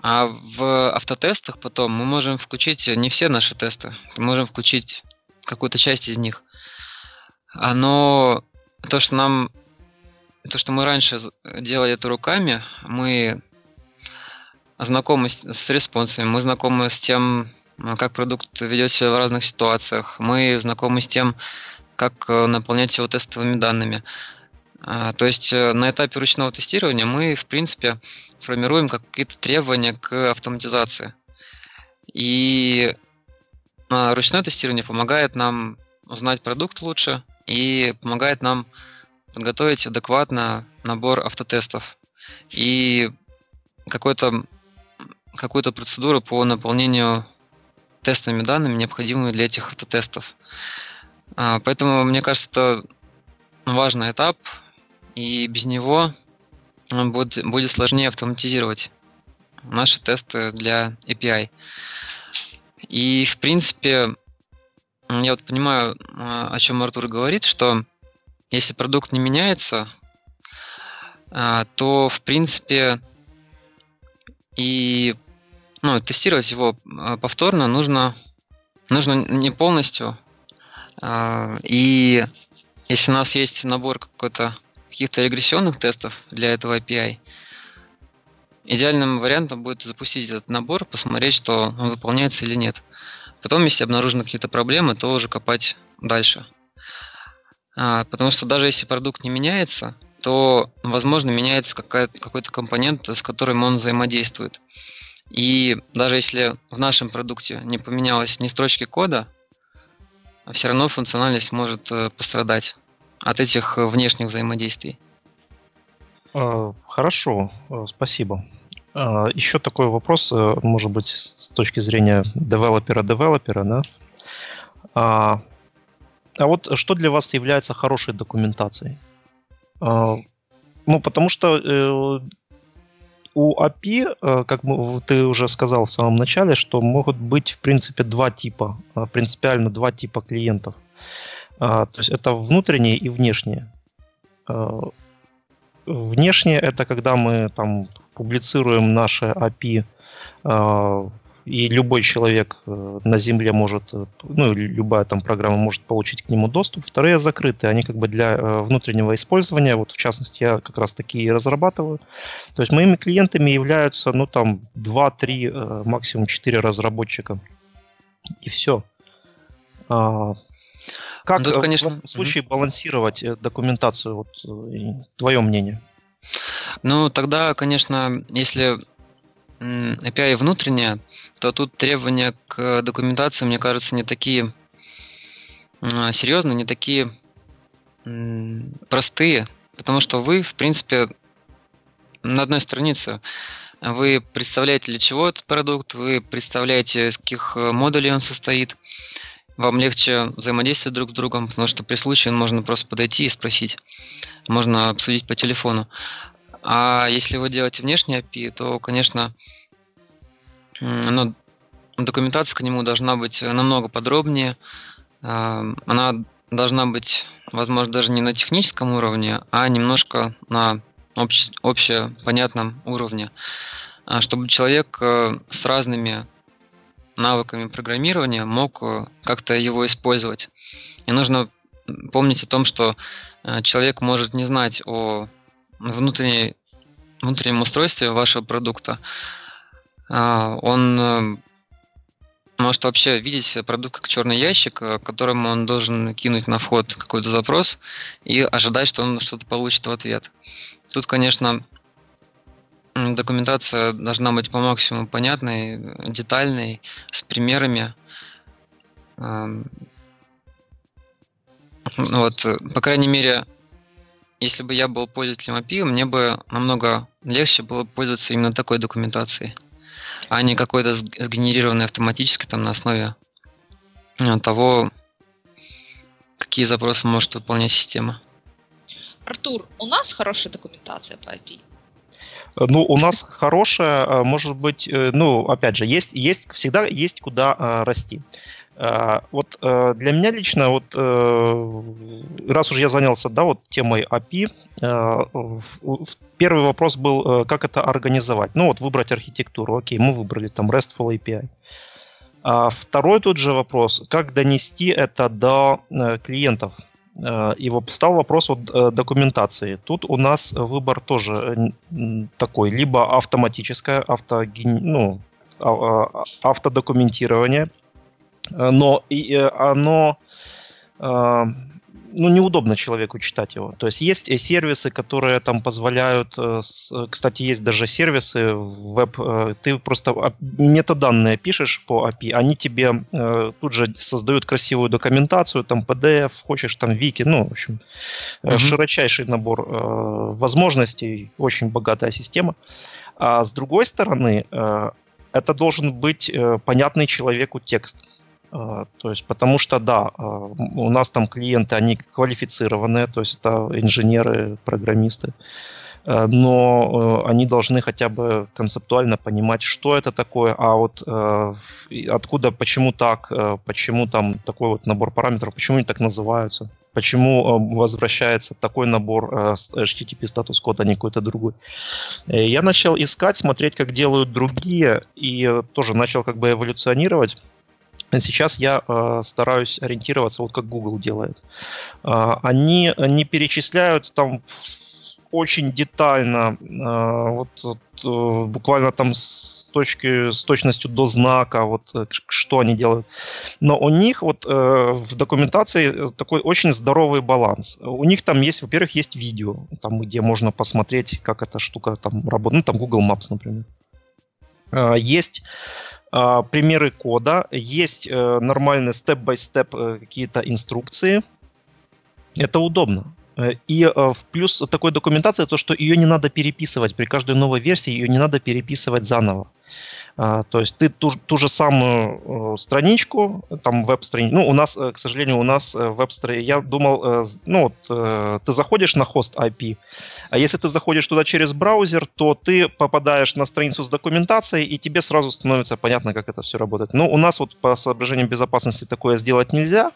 А в автотестах потом мы можем включить не все наши тесты, мы можем включить какую-то часть из них. Но то, что нам то, что мы раньше делали это руками, мы знакомы с респонсами, мы знакомы с тем, как продукт ведет себя в разных ситуациях, мы знакомы с тем, как э, наполнять его тестовыми данными. А, то есть э, на этапе ручного тестирования мы, в принципе, формируем какие-то требования к автоматизации. И ручное тестирование помогает нам узнать продукт лучше и помогает нам подготовить адекватно набор автотестов и какой-то какую-то процедуру по наполнению тестовыми данными, необходимыми для этих автотестов. А, поэтому, мне кажется, это важный этап, и без него будет, будет сложнее автоматизировать наши тесты для API. И, в принципе, я вот понимаю, а, о чем Артур говорит, что если продукт не меняется, а, то, в принципе, и ну, тестировать его а, повторно нужно, нужно не полностью. А, и если у нас есть набор какой-то каких-то регрессионных тестов для этого API, идеальным вариантом будет запустить этот набор, посмотреть, что он выполняется или нет. Потом, если обнаружены какие-то проблемы, то уже копать дальше. А, потому что даже если продукт не меняется, то, возможно, меняется какой-то компонент, с которым он взаимодействует. И даже если в нашем продукте не поменялось ни строчки кода, все равно функциональность может э, пострадать от этих э, внешних взаимодействий. А, хорошо, э, спасибо. А, Еще такой вопрос, может быть, с точки зрения девелопера-девелопера, да? А, а вот что для вас является хорошей документацией? Ну, потому что у API, э, как ты уже сказал в самом начале, что могут быть, в принципе, два типа, э, принципиально два типа клиентов. А, то есть это внутренние и внешние. Э, внешние это когда мы там публицируем наши API и любой человек э, на Земле может, э, ну, любая там программа может получить к нему доступ. Вторые закрыты, они как бы для э, внутреннего использования, вот в частности я как раз такие разрабатываю. То есть моими клиентами являются, ну, там, 2-3, максимум 4 разработчика. И все. А, как ну, Тут, конечно... в случае балансировать документацию? Вот, твое мнение. Ну, тогда, конечно, если API внутренняя, то тут требования к документации, мне кажется, не такие серьезные, не такие простые, потому что вы, в принципе, на одной странице вы представляете, для чего этот продукт, вы представляете, из каких э, модулей он состоит. Вам легче взаимодействовать друг с другом, потому что при случае можно просто подойти и спросить. Можно обсудить по телефону. А если вы делаете внешний API, то, конечно, ну, документация к нему должна быть намного подробнее. Она должна быть, возможно, даже не на техническом уровне, а немножко на общ, общепонятном уровне, а, чтобы человек э, с разными навыками программирования мог э, как-то его использовать. И нужно помнить о том, что э, человек может не знать о внутренней, внутреннем устройстве вашего продукта. А, он может вообще видеть продукт как черный ящик, э, которому он должен кинуть на вход какой-то запрос и ожидать, что он что-то получит в ответ. Тут, конечно, документация должна быть по максимуму понятной, детальной, с примерами. Вот, по крайней мере, если бы я был пользователем API, мне бы намного легче было пользоваться именно такой документацией а не какой-то сгенерированный автоматически там на основе э, того, какие запросы может выполнять система. Артур, у нас хорошая документация по API? Ну, у нас хорошая, э, может быть, э, ну, опять же, есть, есть всегда есть куда расти. Вот для меня лично, вот раз уж я занялся, да, вот темой API, первый вопрос был, э, как это организовать. Ну вот выбрать архитектуру. Окей, мы выбрали там RESTful API. А второй тот же вопрос, как донести это до э, клиентов. Э, и вот стал вопрос вот документации. Тут у нас выбор тоже такой, либо автоматическое, авто, ну, а, а, автодокументирование, но и оно ну, неудобно человеку читать его. То есть есть э, сервисы, которые там позволяют, э, э, кстати, есть даже сервисы в веб, ты просто метаданные пишешь по API, они тебе тут же создают красивую документацию, там PDF, хочешь там вики, ну, в общем, mm-hmm. широчайший набор возможностей, очень богатая система. А с другой стороны, это должен быть понятный человеку текст. А, то есть, потому что, да, а, у нас там клиенты, они квалифицированные, то есть это инженеры, программисты, а, но они должны хотя бы концептуально понимать, что это такое, а вот откуда, почему так, почему там такой вот набор параметров, почему они так называются, почему возвращается такой набор HTTP статус код, а не какой-то другой. Я начал искать, смотреть, как делают другие, и тоже начал как бы эволюционировать. Сейчас я э, стараюсь ориентироваться, вот как Google делает. Э, они не перечисляют там очень детально, э, вот, э, буквально там с точки с точностью до знака, вот э, что они делают. Но у них вот э, в документации такой очень здоровый баланс. У них там есть, во-первых, есть видео, там где можно посмотреть, как эта штука там работает, ну там Google Maps, например. Э, есть а, примеры кода, есть э, нормальные степ-бай-степ э, какие-то инструкции. Это удобно. Э, и в плюс такой документации то, что ее не надо переписывать. При каждой новой версии ее не надо переписывать заново. А, то есть ты ту, ту же самую э, страничку, там веб-страничку, ну, у нас, э, к сожалению, у нас э, веб-страничка, я думал, ну, вот, ты заходишь на хост IP, а если ты заходишь туда через браузер, то ты попадаешь на страницу с документацией, и тебе сразу становится понятно, как это все работает. Но у нас вот по соображениям безопасности такое сделать нельзя,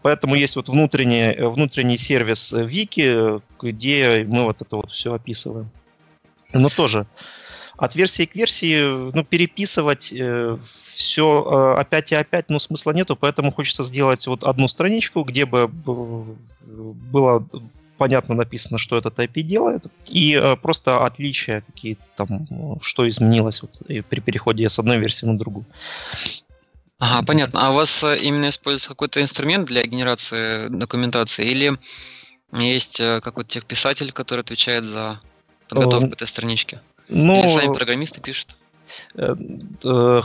поэтому есть вот внутренний, внутренний сервис Вики, где мы вот это вот все описываем. Но тоже от версии к версии, ну, переписывать э, все э, опять и опять, ну, смысла нету, поэтому хочется сделать вот одну страничку, где бы было понятно написано, что этот IP делает, и э, просто отличия какие-то там, что изменилось вот, при переходе с одной версии на другую. Ага, понятно. А у вас э, именно используется какой-то инструмент для генерации документации или есть э, какой-то техписатель, который отвечает за подготовку этой странички? Ну, или сами программисты пишут? Ну,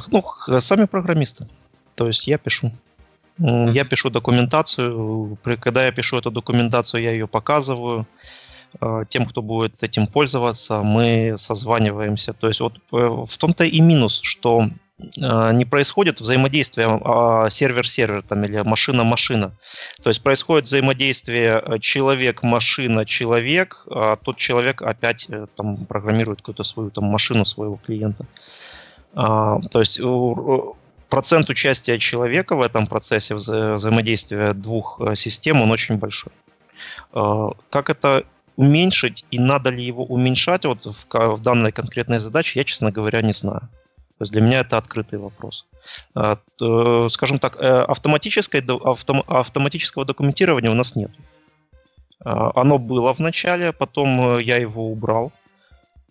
сами программисты. То есть я пишу. Я пишу документацию. Когда я пишу эту документацию, я ее показываю тем, кто будет этим пользоваться, мы созваниваемся. То есть вот в том-то и минус, что Э, не происходит взаимодействие а, сервер-сервер там, или машина-машина. То есть происходит взаимодействие э, человек-машина-человек, а тот человек опять э, там, программирует какую-то свою там, машину своего клиента. А, то есть процент участия человека в этом процессе вза- взаимодействия двух систем, он очень большой. Как это уменьшить и надо ли его уменьшать вот в, в данной конкретной задаче, я, честно говоря, не знаю. То есть для меня это открытый вопрос. А, скажем так, э, автоматической, автоматического документирования у нас нет. А, оно было в начале, потом э, я его убрал.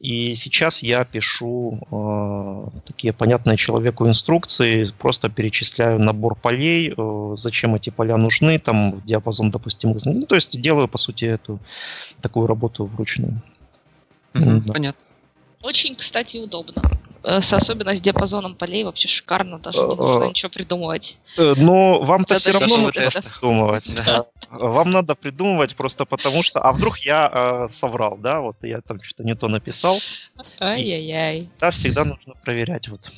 И сейчас я пишу э, такие понятные человеку инструкции, просто перечисляю набор полей, э, зачем эти поля нужны, там диапазон допустимых Ну, то есть делаю, по сути, эту такую работу вручную. Угу, да. Понятно. Очень, кстати, удобно. Э, с особенно с диапазоном полей вообще шикарно, даже не нужно ничего придумывать. Э, но вам-то все равно нужно придумывать. Вам надо придумывать просто потому что, а вдруг я э, соврал, да, вот я там что-то не то написал. Ай-яй-яй. Да, всегда нужно проверять вот.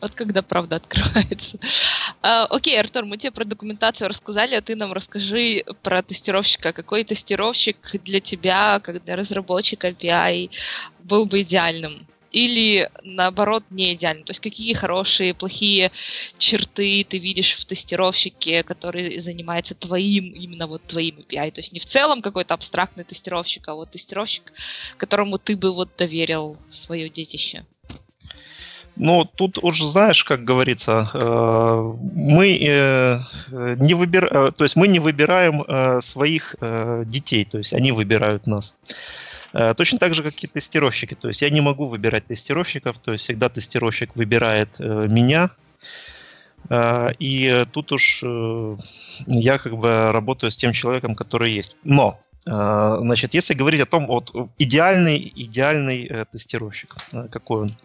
Вот когда правда открывается. А, окей, Артур, мы тебе про документацию рассказали, а ты нам расскажи про тестировщика. Какой тестировщик для тебя, как для разработчика API, был бы идеальным? Или наоборот не идеально? То есть какие хорошие, плохие черты ты видишь в тестировщике, который занимается твоим, именно вот твоим API? То есть не в целом какой-то абстрактный тестировщик, а вот тестировщик, которому ты бы вот доверил свое детище. Ну, тут уже знаешь, как говорится, э, мы э, не выбираем, то есть мы не выбираем э, своих детей, то есть они выбирают нас. Точно так же, как и тестировщики. То есть я не могу выбирать тестировщиков, то есть всегда тестировщик выбирает меня. И тут уж я как бы работаю с тем человеком, который есть. Но значит, если говорить о том, вот идеальный, идеальный э, тестировщик, э, какой он?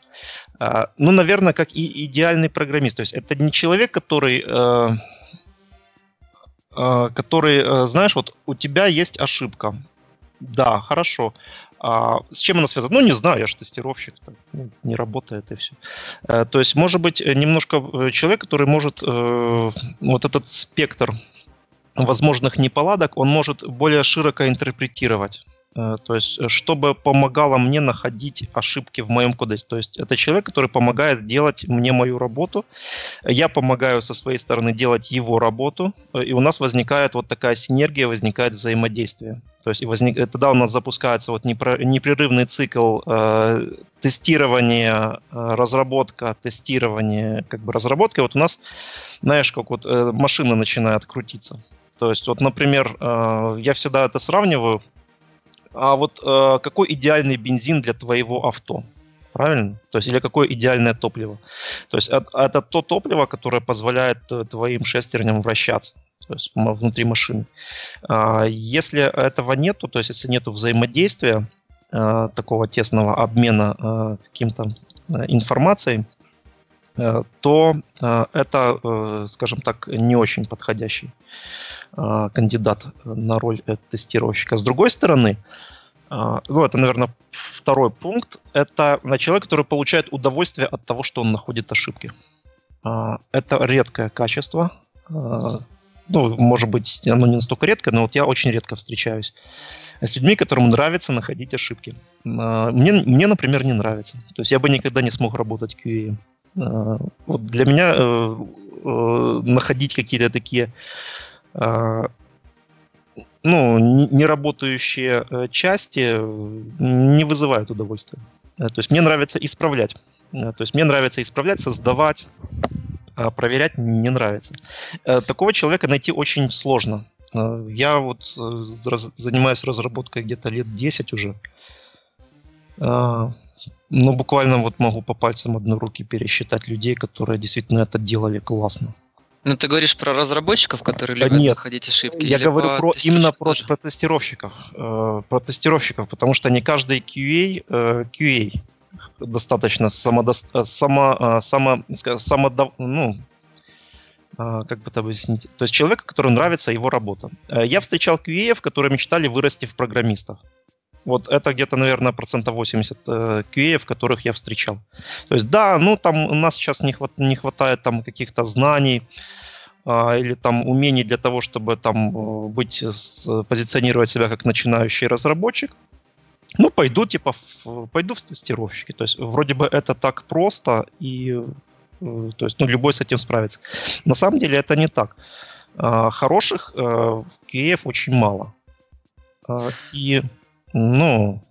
Ну, наверное, как и идеальный программист. То есть это не человек, который, э, который, знаешь, вот у тебя есть ошибка. Да, хорошо. А с чем она связана? Ну, не знаю, я же тестировщик, так, ну, не работает и все. То есть, может быть, немножко человек, который может вот этот спектр возможных неполадок он может более широко интерпретировать. Э, то есть, чтобы помогало мне находить ошибки в моем кодексе. То есть, это человек, который помогает делать мне мою работу. Я помогаю со своей стороны делать его работу. Э, и у нас возникает вот такая синергия, возникает взаимодействие. То есть, и возник... тогда у нас запускается вот непрерывный цикл э, тестирования, э, разработка, тестирование, как бы разработка. И вот у нас, знаешь, как вот э, машина начинает крутиться. То есть, вот, например, э, я всегда это сравниваю. А вот э, какой идеальный бензин для твоего авто? Правильно? То есть, или какое идеальное топливо? То есть, это, то топливо, которое позволяет э, твоим шестерням вращаться то есть внутри машины. А, если этого нету, то есть если нету взаимодействия, такого тесного обмена каким-то информацией, то это, скажем так, не очень подходящий кандидат на роль тестировщика. С другой стороны, ну, это, наверное, второй пункт. Это человек, который получает удовольствие от того, что он находит ошибки. Это редкое качество. Ну, может быть, оно не настолько редкое, но вот я очень редко встречаюсь с людьми, которым нравится находить ошибки. Мне, мне например, не нравится. То есть я бы никогда не смог работать QA. Вот для меня э, э, находить какие-то такие а, ну, не работающие э, части не вызывают удовольствия. Э, то есть мне нравится исправлять. Э, то есть мне нравится исправлять, создавать, а проверять не нравится. Такого человека найти очень сложно. Я вот занимаюсь разработкой где-то лет 10 уже. Ну, буквально вот могу по пальцам одной руки пересчитать людей, которые действительно это делали классно. Ну, ты говоришь про разработчиков, которые любят Нет, находить ошибки? Я говорю про именно про, про тестировщиков, э, про тестировщиков, потому что не каждый QA, э, QA достаточно самодос, э, само, э, само, самодов- ну, э, как бы это объяснить, то есть человека, которому нравится его работа. Я встречал QA, которые мечтали вырасти в программистов. Вот это где-то, наверное, процентов 80 э, QA, которых я встречал. То есть, да, ну там у нас сейчас не, хват- не хватает там каких-то знаний, а, или там умений для того, чтобы там э, быть, с- позиционировать себя как начинающий разработчик. Ну, пойду типа, в- пойду в тестировщики. То есть, вроде бы это так просто, и э, то есть, ну, любой с этим справится. На самом деле это не так. А, Хороших э, QA очень мало. А, И, ну,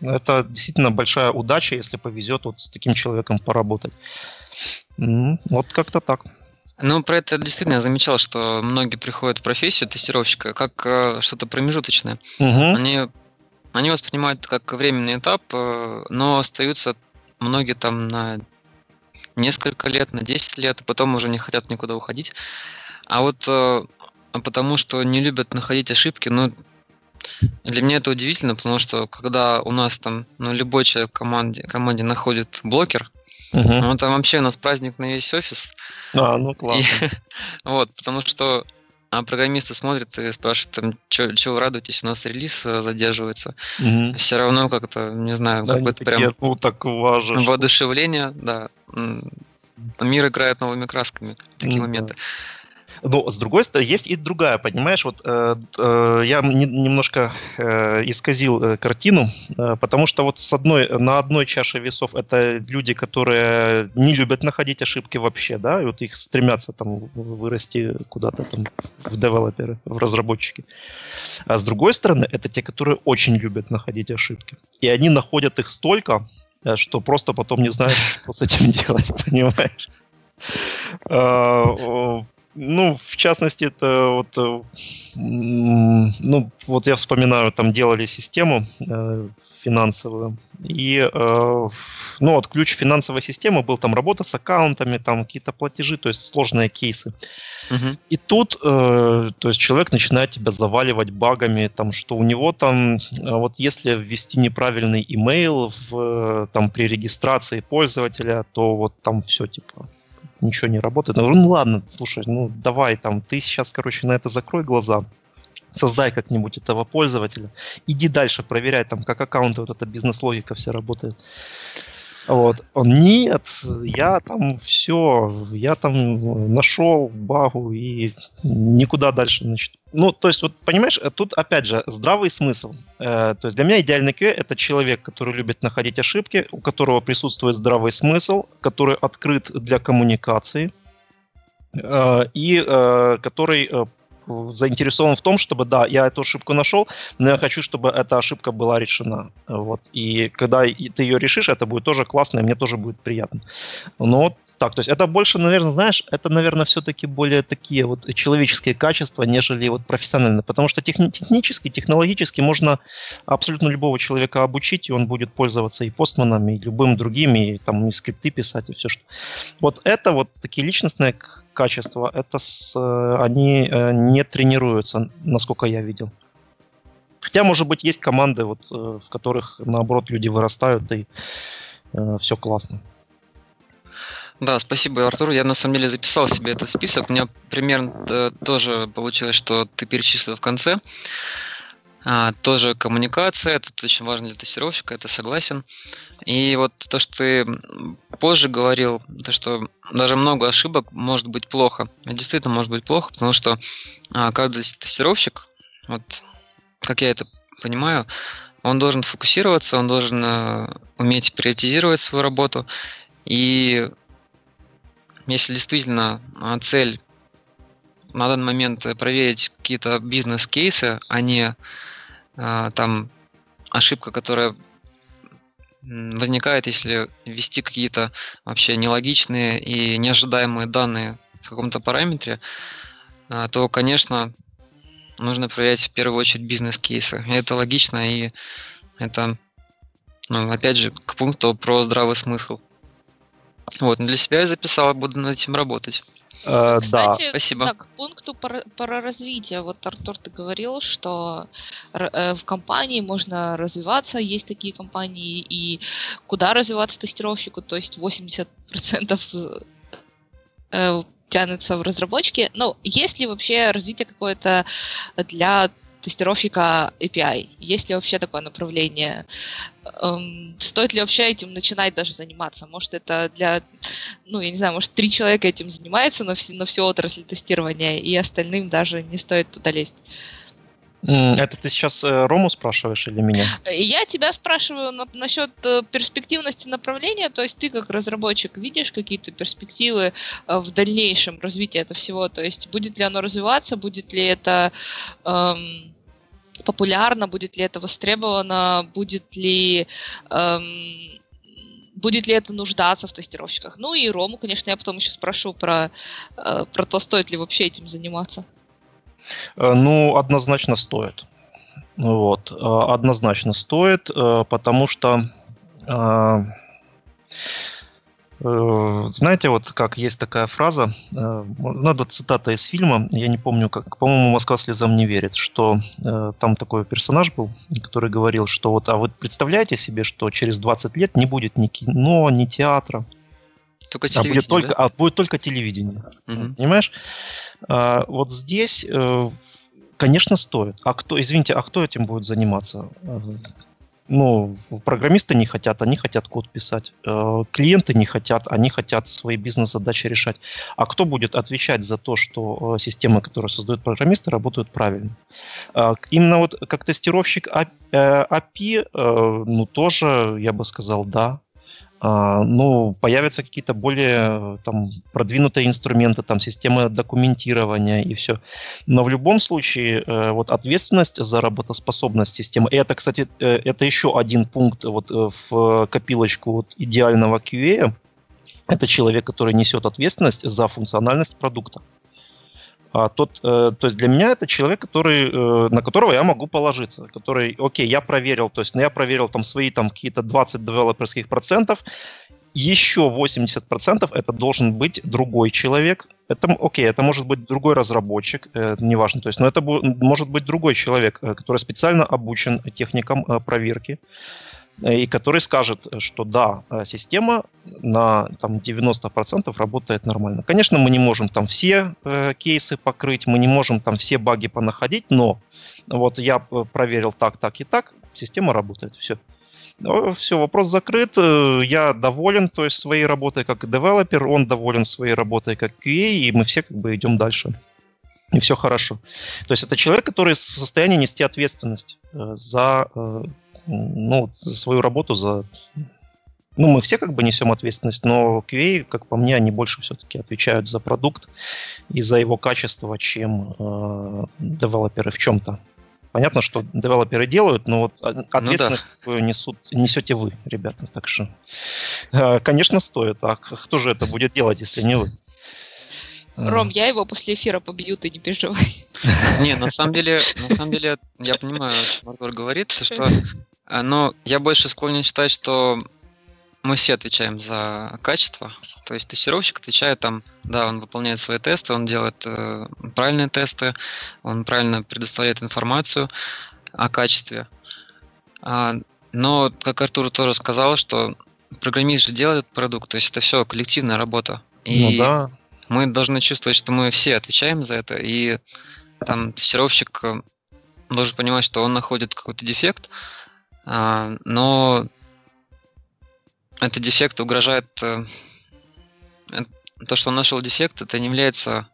это действительно большая удача, если повезет вот с таким человеком поработать. Вот как-то так. Ну, про это действительно я замечал, что многие приходят в профессию тестировщика как э, что-то промежуточное. Мгм. Они, они воспринимают это как временный этап, э, но остаются многие там на несколько лет, на 10 лет, а потом уже не хотят никуда уходить. А вот э, а потому что не любят находить ошибки, ну, для меня это удивительно, потому что когда у нас там, ну, любой человек в команде, команде находит блокер, Мгм. ну, там вообще у нас праздник на весь офис, А, ну и, классно. вот, потому что а программисты смотрят и спрашивают, там, что вы радуетесь, у нас релиз э, задерживается. Мгм. Все равно как-то, не знаю, Да, какое-то такие, прям ну так важно. воодушевление, да. Мир играет новыми красками такие да. моменты. Но с другой стороны, есть и другая, понимаешь, вот э, э, я не- немножко э, исказил э, картину, э, потому что вот с одной, на одной чаше весов это люди, которые не любят находить ошибки вообще, да, и вот их стремятся там вырасти куда-то там в девелоперы, в разработчики. А с другой стороны, это те, которые очень любят находить ошибки. И они находят их столько, э, что просто потом не знают, что с этим делать, понимаешь? Ну, в частности, это вот, э, ну, вот я вспоминаю, там делали систему э, финансовую, и, э, ну, вот ключ финансовой системы был там работа с аккаунтами, там какие-то платежи, то есть сложные кейсы. Мгм. И тут, э, то есть человек начинает тебя заваливать багами, там, что у него там, э, вот если ввести неправильный имейл в, э, там, при регистрации пользователя, то вот там все, типа, ничего не работает. Я говорю, ну ладно, слушай, ну давай там, ты сейчас, короче, на это закрой глаза, создай как-нибудь этого пользователя, иди дальше, проверяй там, как аккаунты, вот эта бизнес-логика вся работает. Вот. Он, нет, я там все, я там нашел багу и никуда дальше, значит. Ну, то есть, вот, понимаешь, э, тут, опять же, здравый смысл. Э, то есть, для меня идеальный QA — это человек, который любит находить ошибки, у которого присутствует здравый смысл, который открыт для коммуникации, э, и э, который заинтересован в том, чтобы, да, я эту ошибку нашел, но я хочу, чтобы эта ошибка была решена. Вот. И когда ты ее решишь, это будет тоже классно, и мне тоже будет приятно. Но вот так, то есть это больше, наверное, знаешь, это, наверное, все-таки более такие вот человеческие качества, нежели вот профессиональные. Потому что техни- технически, технологически можно абсолютно любого человека обучить, и он будет пользоваться и постманами, и любым другим, и там и скрипты писать, и все что. Вот это вот такие личностные к- качества, это с, э, они э, не тренируются, насколько я видел. Хотя, может быть, есть команды, вот, э, в которых, наоборот, люди вырастают, и все классно. Да, спасибо, Артур. Я на самом деле записал себе этот список. У меня примерно э, тоже получилось, что ты перечислил в конце. А, тоже коммуникация, это очень важно для тестировщика, это согласен. И вот то, что ты позже говорил, то, что даже много ошибок может быть плохо. Действительно может быть плохо, потому что а, каждый тестировщик, вот как я это понимаю, он должен фокусироваться, он должен э, уметь приоритизировать свою работу. И если действительно а, цель на данный момент э, проверить какие-то бизнес-кейсы, а не а, там ошибка, которая возникает, если ввести какие-то вообще нелогичные и неожидаемые данные в каком-то параметре, а, то, конечно, нужно проверять в первую очередь бизнес-кейсы. Это логично, и это Ну, опять же, к пункту про здравый смысл. Вот, для себя я записал, буду над этим работать. Э, Кстати, да. спасибо. да, к пункту про, про развитие. Вот, Артур, ты говорил, что э, в компании можно развиваться, есть такие компании, и куда развиваться тестировщику, то есть 80% э, тянется в разработчике. Но есть ли вообще развитие какое-то для тестировщика API? Есть ли вообще такое направление? Эм, стоит ли вообще этим начинать даже заниматься? Может, это для, ну, я не знаю, может, три человека этим занимаются на, вс- на всю отрасль тестирования, и остальным даже не стоит туда лезть? Это ты сейчас э, Рому спрашиваешь или меня? Я тебя спрашиваю на- насчет э, перспективности направления, то есть ты как разработчик видишь какие-то перспективы э, в дальнейшем развития этого всего, то есть будет ли оно развиваться, будет ли это эм, популярно, будет ли это востребовано, будет ли эм, будет ли это нуждаться в тестировщиках. Ну и Рому, конечно, я потом еще спрошу про, э, про то, стоит ли вообще этим заниматься. Э, Ну, однозначно стоит. Вот, э, однозначно стоит, э, потому что, знаете, вот как есть такая фраза, надо цитата из фильма, я не помню, как, по-моему, «Москва слезам не верит», что там такой персонаж был, который говорил, что вот, а вы представляете себе, что через 20 лет не будет ни кино, ни театра, Только а будет только, да? а будет только телевидение. Мгм. Понимаешь? А, вот здесь, э, конечно, стоит. А кто, извините, а кто этим будет заниматься? Э, Ну, программисты не хотят, они хотят код писать. Э, Клиенты не хотят, они хотят свои бизнес-задачи решать. А кто будет отвечать за то, что системы, которые создают программисты, работают правильно? А, Именно вот как тестировщик А- API, э, ну, тоже, я бы сказал, да. А, ну, появятся какие-то более там продвинутые инструменты, там системы документирования и все. Но в любом случае, э, вот ответственность за работоспособность системы, и это, кстати, э, это еще один пункт вот э, в копилочку вот идеального QA, это человек, который несет ответственность за функциональность продукта. А тот, э, то есть для меня это человек, который, э, на которого я могу положиться, который, окей, я проверил, то есть ну, я проверил там свои там какие-то 20 девелоперских процентов, еще 80 процентов это должен быть другой человек. Это, окей, это может быть другой разработчик, э, неважно, то есть, но это бу- может быть другой человек, э, который специально обучен техникам э, проверки и который скажет, э, что да, э, система на там, 90% работает нормально. Конечно, мы не можем там все э, кейсы покрыть, мы не можем там все баги понаходить, но вот я э, проверил так, так и так, система работает, все. Все, вопрос закрыт, э, я доволен то есть, своей работой как девелопер, он доволен своей работой как QA, и мы все как бы идем дальше. И все хорошо. То есть это человек, который в состоянии нести ответственность э, за э, ну, за свою работу, за... Ну, мы все как бы несем ответственность, но QA, как по мне, они больше все-таки отвечают за продукт и за его качество, чем э, девелоперы в чем-то. Понятно, что девелоперы делают, но вот ответственность такую несут, несете вы, ребята. Так что, э, конечно, стоит. А кто же это будет делать, если не вы? Э, Ром, я его после эфира побью, ты не переживай. Не, на самом деле, на самом деле, я понимаю, что Артур говорит, то, что, но я больше склонен считать, что мы все отвечаем за качество. То есть тестировщик отвечает там, да, он выполняет свои тесты, он делает э, правильные тесты, он правильно предоставляет информацию о качестве. А, но, как Артур тоже сказал, что программист же делает продукт, то есть это все коллективная работа. И Ну да. мы должны чувствовать, что мы все отвечаем за это, и там тестировщик э, должен понимать, что он находит какой-то дефект, а, но этот дефект угрожает... э, То, что он нашел дефект, это не является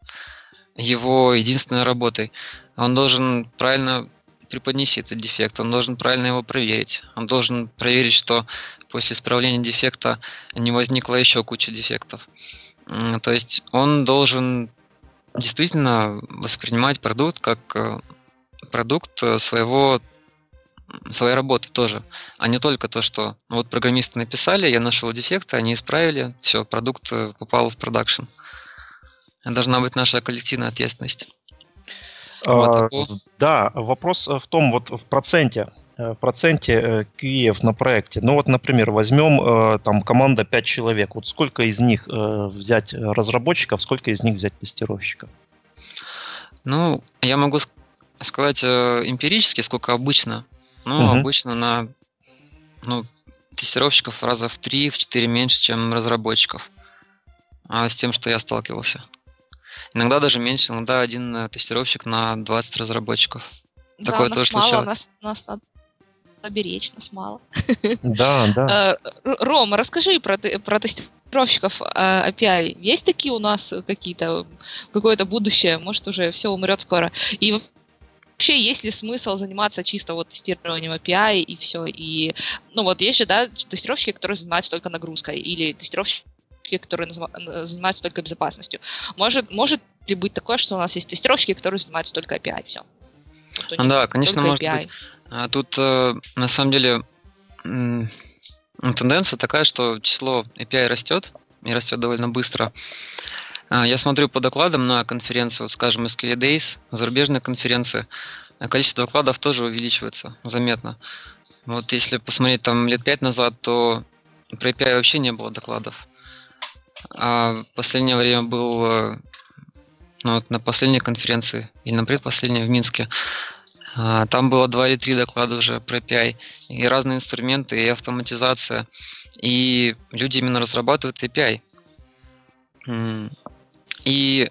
его единственной работой. Он должен правильно преподнести этот дефект, он должен правильно его проверить. Он должен проверить, что после исправления дефекта не возникла еще куча дефектов. То есть он должен действительно воспринимать продукт как э, продукт своего своей работы тоже, а не только то, что ну, вот программисты написали, я нашел дефекты, они исправили, все, продукт э, попал в продакшн. Должна быть наша коллективная ответственность. Вот А, такого. да, вопрос в том, вот в проценте. в проценте QE на проекте. Ну вот, например, возьмем там команда 5 человек. Вот сколько из них взять разработчиков, сколько из них взять тестировщиков? Ну, я могу сказать эмпирически, сколько обычно. Ну, угу. обычно на ну, тестировщиков раза в 3-4 меньше, чем разработчиков. А с тем, что я сталкивался. Иногда даже меньше, иногда один э, тестировщик на 20 разработчиков. Да, Такое нас тоже мало, случалось. Нас, нас надо беречь, нас мало. Да, да. Э, Рома, расскажи про, про тестировщиков API. Э, Есть такие у нас какие-то, какое-то будущее? Может, уже все умрет скоро? И вообще есть ли смысл заниматься чисто вот тестированием API и все? И, ну вот есть же, да, тестировщики, которые занимаются только нагрузкой, или тестировщики, которые занимаются только безопасностью. Может, может ли быть такое, что у нас есть тестировщики, которые занимаются только API, все? Вот да, конечно, может API. быть. А тут, э, на самом деле, тенденция такая, что число API растет, и растет довольно быстро. А, я смотрю по докладам на конференции, вот, скажем, SQL Days, зарубежные конференции, количество докладов тоже увеличивается заметно. Вот если посмотреть там лет пять назад, то про API вообще не было докладов. А в последнее время был э, ну, вот на последней конференции или на предпоследней в Минске. А, там было два или три доклада уже про API, и разные инструменты, и автоматизация. И люди именно разрабатывают API. И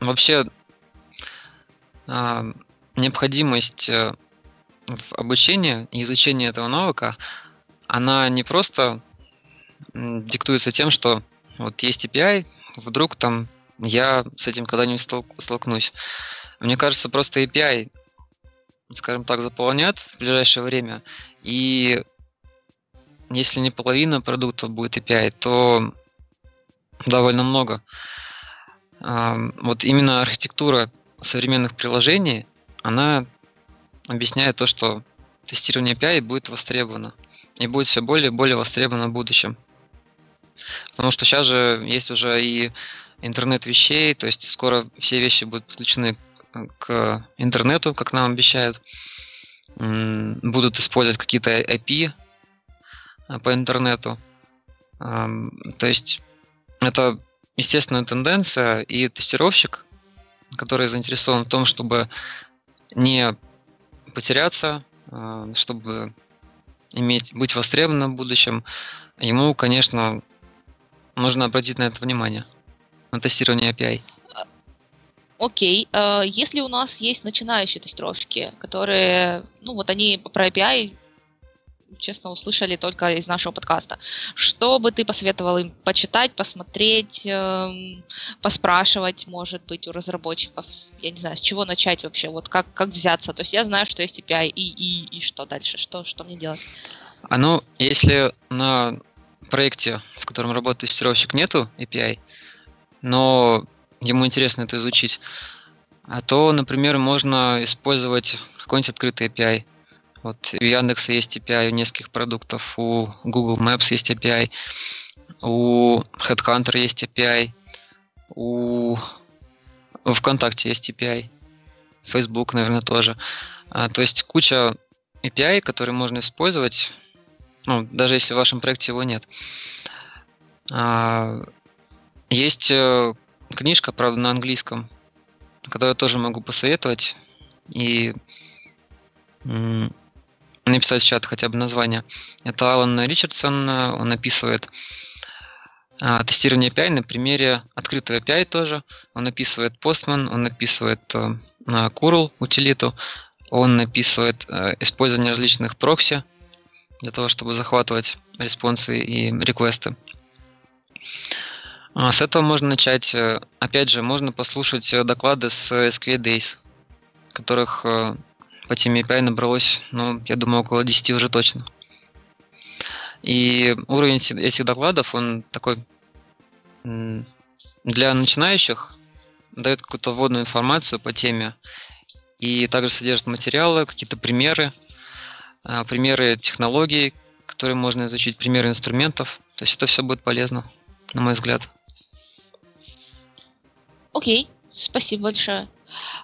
вообще а, необходимость э, в обучении и изучении этого навыка, она не просто диктуется тем, что вот есть API, вдруг там я с этим когда-нибудь столкнусь. Мне кажется, просто API, скажем так, заполнят в ближайшее время, и если не половина продуктов будет API, то довольно много. Вот именно архитектура современных приложений, она объясняет то, что тестирование API будет востребовано и будет все более и более востребовано в будущем. Потому что сейчас же есть уже и интернет вещей, то есть скоро все вещи будут подключены к интернету, как нам обещают. Будут использовать какие-то IP а, по интернету. То есть это естественная тенденция, и тестировщик, который заинтересован в том, чтобы не потеряться, а, чтобы иметь, быть востребованным в будущем, ему, конечно, нужно обратить на это внимание, на тестирование API. Окей, okay. Э, если у нас есть начинающие тестировщики, которые, ну вот они про API честно, услышали только из нашего подкаста. Что бы ты посоветовал им почитать, посмотреть, эм, поспрашивать, может быть, у разработчиков? Я не знаю, с чего начать вообще, вот как, как взяться? То есть я знаю, что есть API, и, и, и что дальше? Что, что мне делать? А ну, если на проекте, в котором работает тестировщик, нету API, но ему интересно это изучить, а то, например, можно использовать какой-нибудь открытый API. Вот у Яндекса есть API, у нескольких продуктов, у Google Maps есть API, у Headhunter есть API, у ВКонтакте есть API, Facebook, наверное, тоже. А, то есть куча API, которые можно использовать ну, даже если в вашем проекте его нет. А, есть э, книжка, правда, на английском, которую я тоже могу посоветовать и написать в чат хотя бы название. Это Алан Ричардсон, он описывает а, тестирование API на примере открытого API тоже. Он описывает Postman, он описывает э, Curl утилиту, он описывает э, использование различных прокси, для того, чтобы захватывать респонсы и реквесты. А, с этого можно начать. Э, опять же, можно послушать э, доклады с SQL Days, которых э, по теме API набралось, ну, я думаю, около 10 уже точно. И уровень этих докладов, он такой для начинающих дает какую-то вводную информацию по теме и также содержит материалы, какие-то примеры, а, примеры технологий, которые можно изучить, примеры инструментов. То есть это все будет полезно, на мой взгляд. Окей, спасибо большое.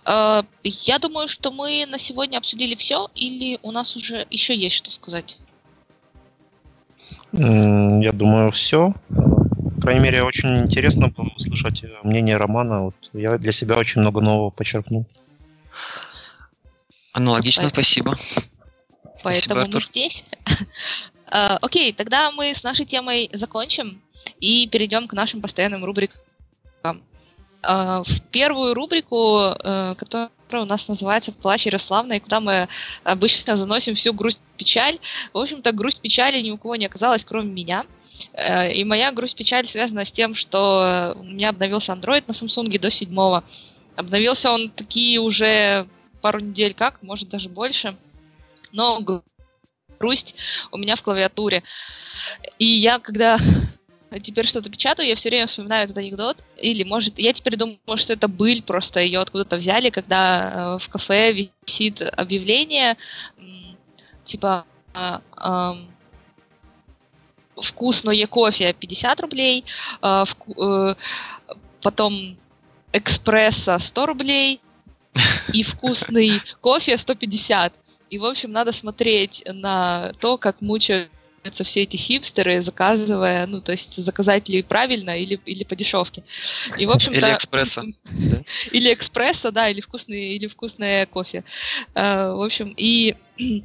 Э, я думаю, что мы на сегодня обсудили все, или у нас уже еще есть что сказать? Я думаю, все. По крайней мере, очень интересно было услышать мнение Романа. Вот я для себя очень много нового почерпнул. Аналогично, Поэтому... спасибо. Поэтому Спасибо, мы здесь. uh, окей, тогда мы с нашей темой закончим и перейдем к нашим постоянным рубрикам. Uh, в первую рубрику, uh, которая у нас называется «Плач Ярославна», и куда мы обычно заносим всю грусть-печаль. В общем-то, грусть-печали ни у кого не оказалось, кроме меня. И моя грусть-печаль связана с тем, что у меня обновился Android на Samsung до 7 Обновился он такие уже пару недель как, может даже больше – но грусть у меня в клавиатуре. И я, когда теперь что-то печатаю, я все время вспоминаю этот анекдот. Или, может, я теперь думаю, что это быль, просто ее откуда-то взяли, когда э, в кафе висит объявление, типа э, вкусное кофе 50 рублей, э, э, потом экспресса 100 рублей и вкусный кофе 150. И, в общем, надо смотреть на то, как мучаются все эти хипстеры, заказывая, ну, то есть заказать ли правильно или, или по дешевке. И, в общем-то... Или экспресса. Или экспресса, да, или вкусный, или вкусное кофе. А, в общем, и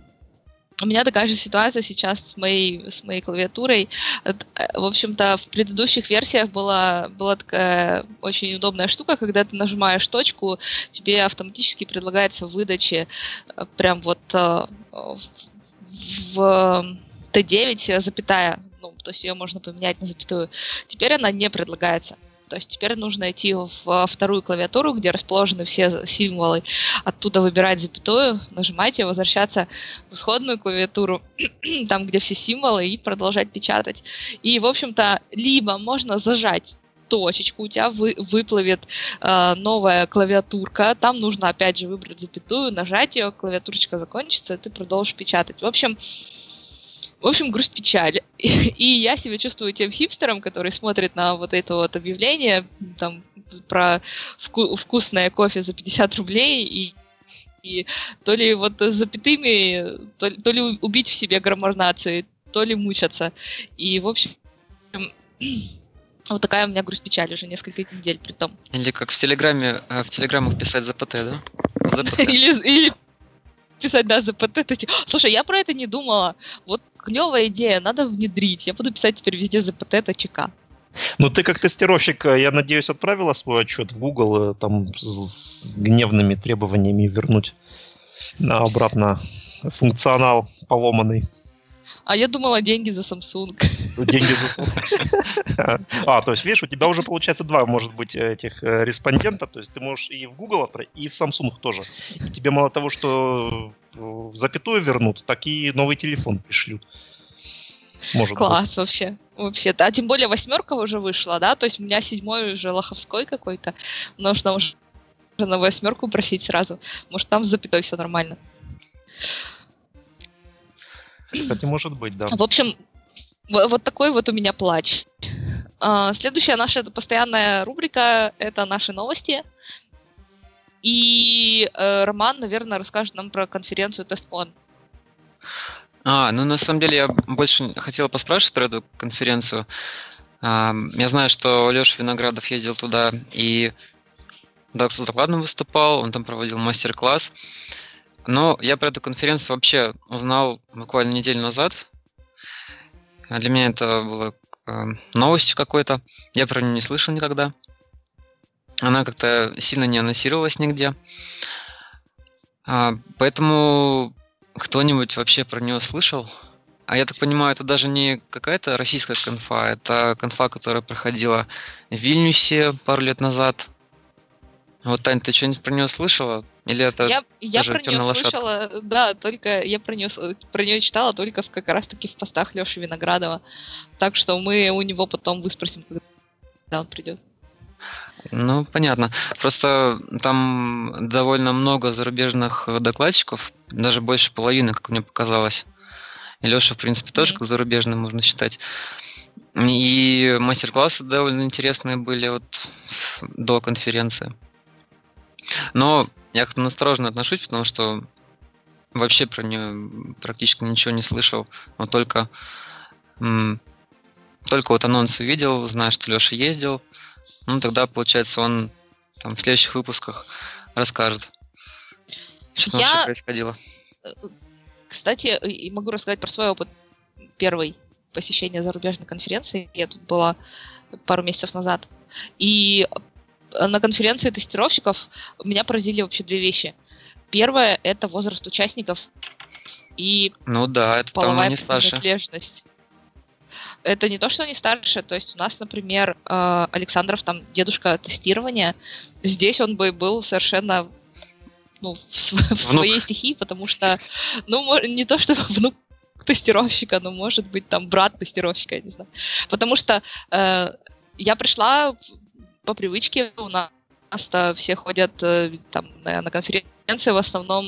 у меня такая же ситуация сейчас с моей, с моей клавиатурой. Э, в общем-то, в предыдущих версиях была, была такая очень удобная штука, когда ты нажимаешь точку, тебе автоматически предлагается в выдаче э, прям вот э, в Т9 запятая, ну, то есть ее можно поменять на запятую. Теперь она не предлагается. То есть теперь нужно идти в вторую клавиатуру, где расположены все символы, оттуда выбирать запятую, нажимать ее, возвращаться в исходную клавиатуру, там, где все символы, и продолжать печатать. И, в общем-то, либо можно зажать точечку, у тебя вы, выплывет э, новая клавиатурка, там нужно опять же выбрать запятую, нажать ее, клавиатурочка закончится, и ты продолжишь печатать. В общем, в общем, грусть печаль. И я себя чувствую тем хипстером, который смотрит на вот это вот объявление там про вку- вкусное кофе за 50 рублей и и то ли вот с запятыми, то, то ли убить в себе граммар нации, то ли мучаться. И, в общем, вот такая у меня грусть печаль уже несколько недель при том. Или как в Телеграме, э, в Телеграмах писать ЗПТ, да? ЗПТ. или, или писать, да, ЗПТ. Слушай, я про это не думала. Вот клевая идея, надо внедрить. Я буду писать теперь везде ЗПТ ТЧК. Ну, ты как тестировщик, э, я надеюсь, отправила свой отчет в Google э, там с гневными требованиями вернуть на обратно функционал поломанный. А я думала, деньги за Samsung. Деньги за Samsung. А, то есть, видишь, у тебя уже получается два, может быть, этих э, респондента. То есть ты можешь и в Google отправить, и в Samsung тоже. И тебе мало того, что в запятую вернут, так и новый телефон пришлют. Может Класс быть. вообще. Вообще. А тем более восьмерка уже вышла, да? То есть у меня седьмой уже лоховской какой-то. Нужно уже на восьмерку просить сразу. Может, там с запятой все нормально. Кстати, может быть, да. В общем, вот такой вот у меня плач. А, следующая наша постоянная рубрика – это наши новости. И э, Роман, наверное, расскажет нам про конференцию TestCon. А, ну на самом деле я больше хотел поспрашивать про эту конференцию. А, я знаю, что Леша Виноградов ездил туда и с докладом выступал, он там проводил мастер-класс. Но я про эту конференцию вообще узнал буквально неделю назад. Для меня это было э, новостью какой-то. Я про нее не слышал никогда. Она как-то сильно не анонсировалась нигде. А, поэтому кто-нибудь вообще про нее слышал? А я так понимаю, это даже не какая-то российская конфа, это конфа, которая проходила в Вильнюсе пару лет назад. Вот, Тань, ты что-нибудь про нее слышала? Или это я, я про нее слышала, да, только я про нее, про нее читала только в, как раз-таки в постах Леши Виноградова. Так что мы у него потом выспросим, когда он придет. Ну, понятно. Просто там довольно много зарубежных докладчиков, даже больше половины, как мне показалось. И Леша, в принципе, тоже mm-hmm. как зарубежный можно считать. И мастер-классы довольно интересные были вот до конференции. Но я как-то настороженно отношусь, потому что вообще про нее практически ничего не слышал, но только, только вот анонс увидел, знаю, что Леша ездил, ну тогда, получается, он там в следующих выпусках расскажет, что там Я- вообще происходило. Кстати, и могу рассказать про свой опыт первой посещения зарубежной конференции. Я тут была пару месяцев назад. И э, на конференции тестировщиков меня поразили вообще две вещи. Первое — это возраст участников и Ну да, это половая старше. принадлежность. Это не то, что они старше, то есть у нас, например, э, Александров там дедушка тестирования, здесь он бы был совершенно ну, в, в своей стихии, потому что, ну, не то, что внук тестировщика, но может быть там брат тестировщика, я не знаю. Потому что э, я пришла по привычке, у нас все ходят э, там на, на конференции, в основном,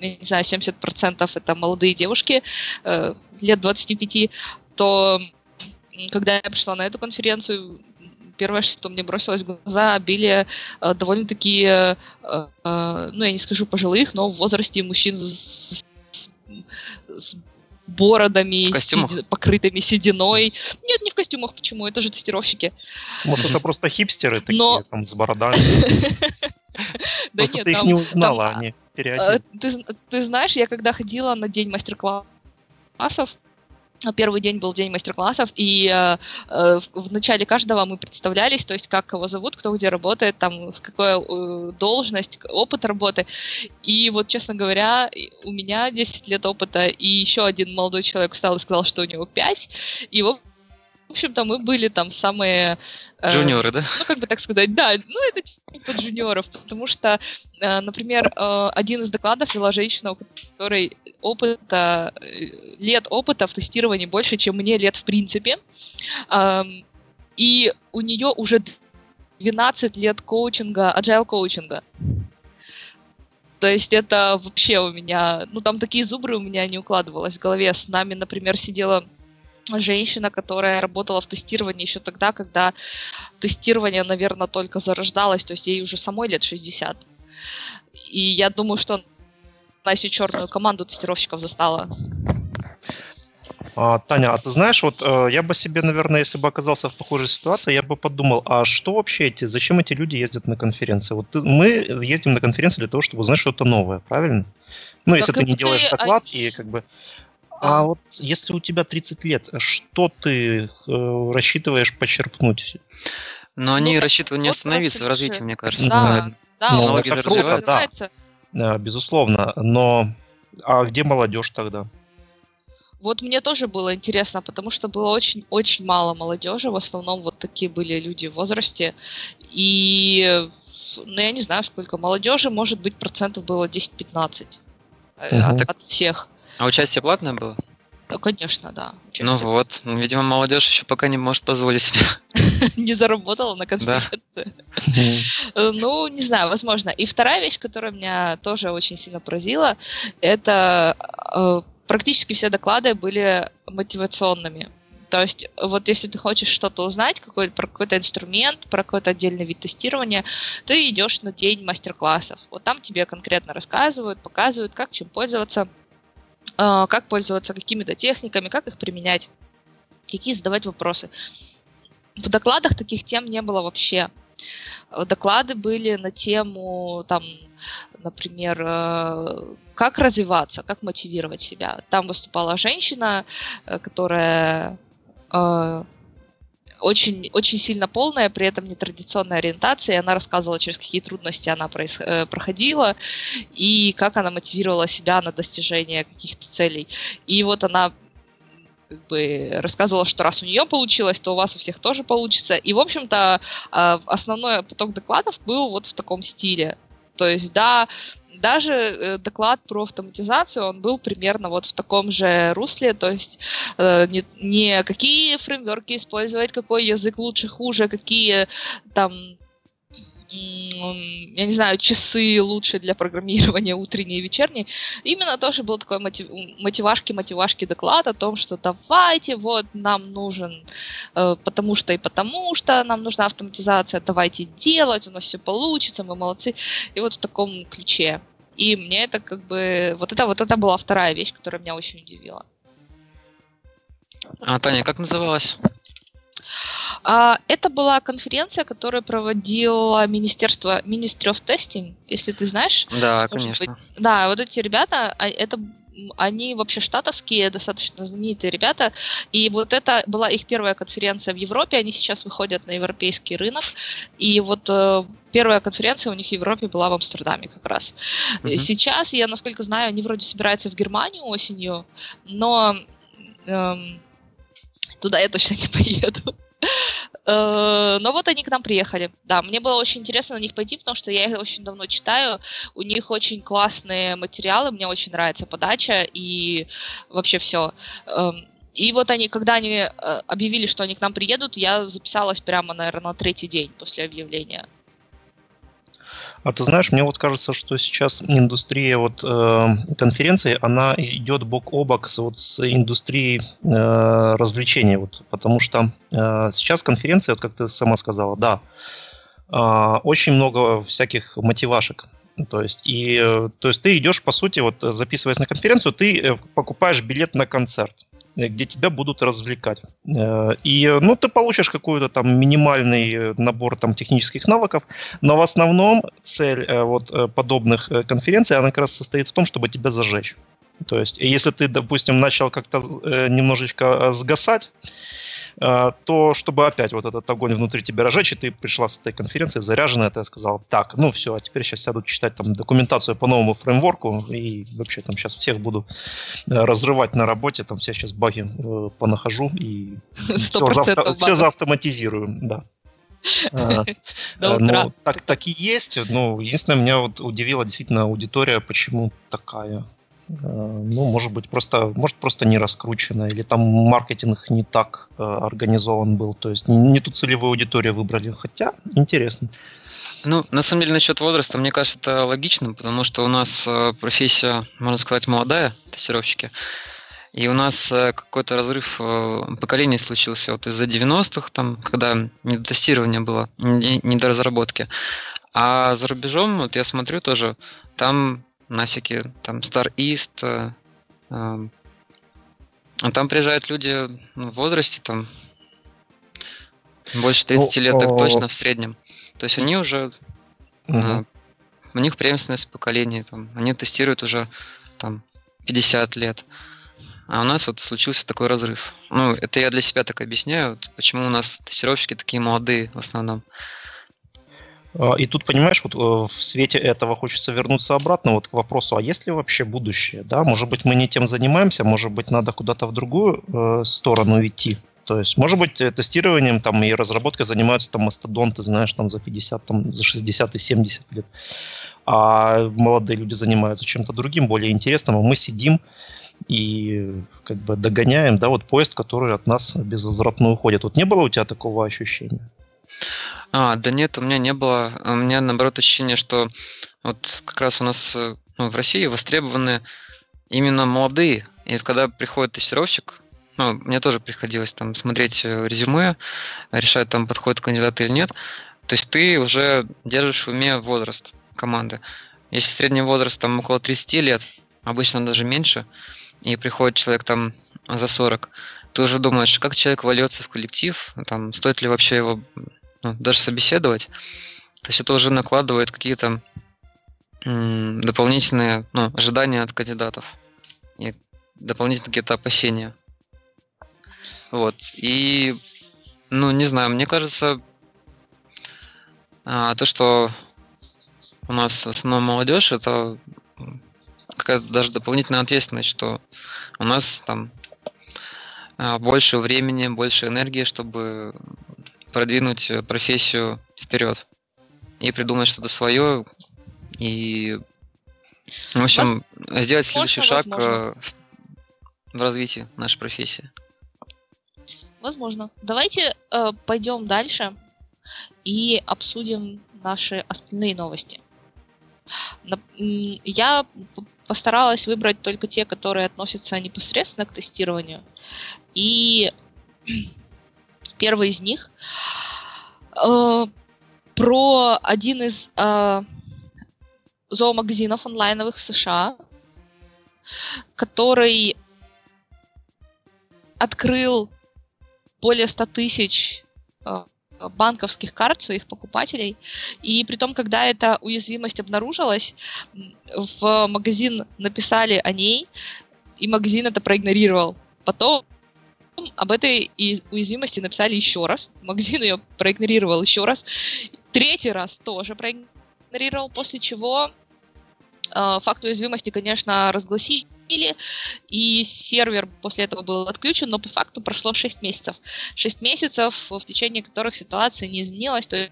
я не знаю, 70% это молодые девушки, э, лет 25, то когда я пришла на эту конференцию, первое, что мне бросилось в глаза, обилие э, довольно-таки, э, э, ну, я не скажу пожилых, но в возрасте мужчин с, с- с бородами, седи- покрытыми сединой. Нет, не в костюмах, почему? Это же тестировщики. Может, это просто хипстеры такие, Но- там, с бородами. Да Просто ты их не узнала, там, они переоделись. Ты, зн- ты знаешь, я когда ходила на день мастер-классов, а первый день был день мастер-классов, и э, э, в, начале каждого мы представлялись, то есть как кого зовут, кто где работает, там, какая э, должность, опыт работы. И вот, честно говоря, у меня 10 лет опыта, и еще один молодой человек встал и сказал, что у него 5. И, в общем-то, мы были там самые... э, Джуниоры, да? ну, как бы так сказать, да, ну, это типа джуниоров, потому что, э, например, э, один из докладов вела женщина, у которой опыта, э, лет опыта в тестировании больше, чем мне лет в принципе, Ам, и у нее уже 12 лет коучинга, agile коучинга. То есть это вообще у меня, ну там такие зубры у меня не укладывалось в голове. С нами, например, сидела женщина, которая работала в тестировании еще тогда, когда тестирование, наверное, только зарождалось, то есть ей уже самой лет 60. И я думаю, что она еще черную команду тестировщиков застала. А, Таня, а ты знаешь, вот э, я бы себе, наверное, если бы оказался в похожей ситуации, я бы подумал, а что вообще эти, зачем эти люди ездят на конференции? Вот ты- мы ездим на конференции для того, чтобы узнать что-то новое, правильно? Ну, если как ты не делаешь доклад они- и как бы... Да. А вот если у тебя 30 лет, что ты э, рассчитываешь почерпнуть? Но они так рассчитывают не остановиться в развитии, мне кажется. Да, да, Ну, он это круто, да. Э, Безусловно, но... А где молодежь тогда? Вот мне тоже было интересно, потому что было очень-очень мало молодежи, в основном вот такие были люди в возрасте, и, ну, я не знаю, сколько молодежи, может быть, процентов было 10-15 э, Мгм. от, от всех. А участие платное было? Да, конечно, да. Ну участие. вот, ну, видимо, молодежь еще пока не может позволить себе. не заработала на конференции. Э, Ну, не знаю, возможно. И вторая вещь, которая меня тоже очень сильно поразила, это э, практически все доклады были мотивационными. То есть, вот если ты хочешь что-то узнать, какой, про какой-то инструмент, про какой-то отдельный вид тестирования, ты идешь на день мастер-классов. Вот там тебе конкретно рассказывают, показывают, как чем пользоваться, как пользоваться какими-то техниками, как их применять, какие задавать вопросы. В докладах таких тем не было вообще. Доклады были на тему, там, например, э, как развиваться, как мотивировать себя. Там выступала женщина, э, которая э, очень, очень сильно полная, при этом нетрадиционной ориентации. и Она рассказывала, через какие трудности она проис- э, проходила и как она мотивировала себя на достижение каких-то целей. И вот она как бы рассказывала, что раз у нее получилось, то у вас у всех тоже получится. И, в общем-то, а, основной поток докладов был вот в таком стиле. То есть, да, даже э, доклад про автоматизацию, он был примерно вот в таком же русле, то есть э, не, не какие фреймворки использовать, какой язык лучше, хуже, какие там я не знаю, часы лучше для программирования утренние и вечерние. Именно тоже был такой мотив, мотивашки-мотивашки доклад о том, что давайте, вот нам нужен э, потому что и потому что, нам нужна автоматизация, давайте делать, у нас все получится, мы молодцы. И вот в таком ключе. И мне это как бы... Вот это, вот это была вторая вещь, которая меня очень удивила. А, Таня, как называлась? А, это была конференция, которую проводило Министерство Ministry of Testing, если ты знаешь. Да, конечно. Быть. Да, вот эти ребята, а, это они вообще штатовские, достаточно знаменитые ребята, и вот это была их первая конференция в Европе, они сейчас выходят на европейский рынок, и вот э, первая конференция у них в Европе была в Амстердаме как раз. Uh-huh. Сейчас, я насколько знаю, они вроде собираются в Германию осенью, но эм, туда я точно не поеду. Э, но вот они к нам приехали. Да, мне было очень интересно на них пойти, потому что я их очень давно читаю. У них очень классные материалы, мне очень нравится подача и вообще все. Эм, и вот они, когда они э, объявили, что они к нам приедут, я записалась прямо, наверное, на третий день после объявления. А ты знаешь, мне вот кажется, что сейчас индустрия вот э, конференций, она идет бок о бок с, вот, с индустрией э, развлечений, вот, потому что э, сейчас конференции, вот как ты сама сказала, да, э, очень много всяких мотивашек. То есть, и, э, то есть ты идешь, по сути, вот записываясь на конференцию, ты э, покупаешь билет на концерт. Э, где тебя будут развлекать. Э, и, ну, ты получишь какой-то там минимальный набор там технических навыков, но в основном цель э, вот подобных конференций, она как раз состоит в том, чтобы тебя зажечь. То есть, если ты, допустим, начал как-то немножечко сгасать, то чтобы опять вот этот огонь внутри тебя разжечь, и ты пришла с этой конференции заряженная, ты сказал, так, ну все, а теперь сейчас сяду читать там документацию по новому фреймворку, и вообще там сейчас всех буду э, разрывать на работе, там все сейчас баги э, понахожу, и все, заавто, все заавтоматизирую, да. А, ну, так, так и есть. Ну, единственное, меня вот удивила действительно аудитория, почему такая. Э, ну, может быть, просто, может, просто не раскручено, или там маркетинг не так э, организован был, то есть не, не ту целевую аудиторию выбрали, хотя интересно. Ну, на самом деле, насчет возраста, мне кажется, это логично, потому что у нас э, профессия, можно сказать, молодая, тестировщики, и у нас какой-то разрыв поколений случился вот из-за 90-х, там, когда не до тестирования было, не до разработки. А за рубежом, вот я смотрю тоже, там на всякие там Star East. Э, э, а там приезжают люди ну, в возрасте, там больше 30 ну, лет, так точно в среднем. То есть они уже угу. э, у них преемственность поколений, там, они тестируют уже там 50 лет. А у нас вот случился такой разрыв. Ну, это я для себя так объясняю, вот, почему у нас тестировщики такие молодые в основном. А, и тут, понимаешь, вот э, в свете этого хочется вернуться обратно вот к вопросу, а есть ли вообще будущее? Да? Может быть, мы не тем занимаемся, может быть, надо куда-то в другую э, сторону идти. То есть, может быть, э, тестированием там, и разработкой занимаются там мастодонты, знаешь, там за 50, там, за 60 и 70 лет. А молодые люди занимаются чем-то другим, более интересным, а мы сидим и как бы догоняем, да, вот поезд, который от нас безвозвратно уходит. Вот не было у тебя такого ощущения? А, да нет, у меня не было. У меня, наоборот, ощущение, что вот как раз у нас э, ну, в России востребованы именно молодые. И когда приходит тестировщик, ну, мне тоже приходилось там смотреть э, резюме, решать, там подходит кандидат или нет. То есть ты уже держишь в уме возраст команды. Если средний возраст там около 30 лет, обычно даже меньше, и приходит человек там за 40, ты уже думаешь, как человек вольется в коллектив, там, стоит ли вообще его ну, даже собеседовать. То есть это уже накладывает какие-то дополнительные ну, ожидания от кандидатов и дополнительные какие-то опасения. Вот. И, ну, не знаю, мне кажется, а, то, что у нас в основном молодежь, это какая-то даже дополнительная ответственность, что у нас там а, больше времени, больше энергии, чтобы продвинуть э, профессию вперед и придумать что-то свое и в общем Воз... сделать следующий шаг возможно. Э, в развитии нашей профессии. Возможно. Давайте э, пойдем дальше и обсудим наши остальные новости. Я постаралась выбрать только те, которые относятся непосредственно к тестированию. И первый из них э, про один из э, зоомагазинов онлайновых в США, который открыл более 100 тысяч э, банковских карт своих покупателей. И при том, когда эта уязвимость обнаружилась, в магазин написали о ней, и магазин это проигнорировал. Потом об этой уязвимости написали еще раз. Магазин ее проигнорировал еще раз. Третий раз тоже проигнорировал, после чего э, факт уязвимости, конечно, разгласили, и сервер после этого был отключен, но по факту прошло 6 месяцев. 6 месяцев, в течение которых ситуация не изменилась, то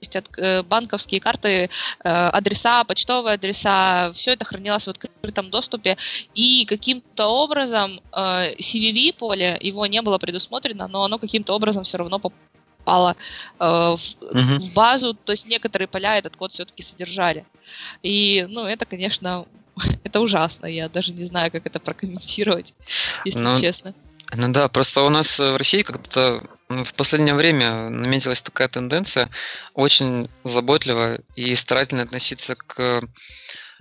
от, э, банковские карты, э, адреса, почтовые адреса, все это хранилось в открытом доступе, и каким-то образом э, CVV поле, его не было предусмотрено, но оно каким-то образом все равно попало в, uh-huh. в базу, то есть некоторые поля этот код все-таки содержали. И, ну, это, конечно, это ужасно, я даже не знаю, как это прокомментировать, если ну, честно. Ну да, просто у нас в России как-то в последнее время наметилась такая тенденция очень заботливо и старательно относиться к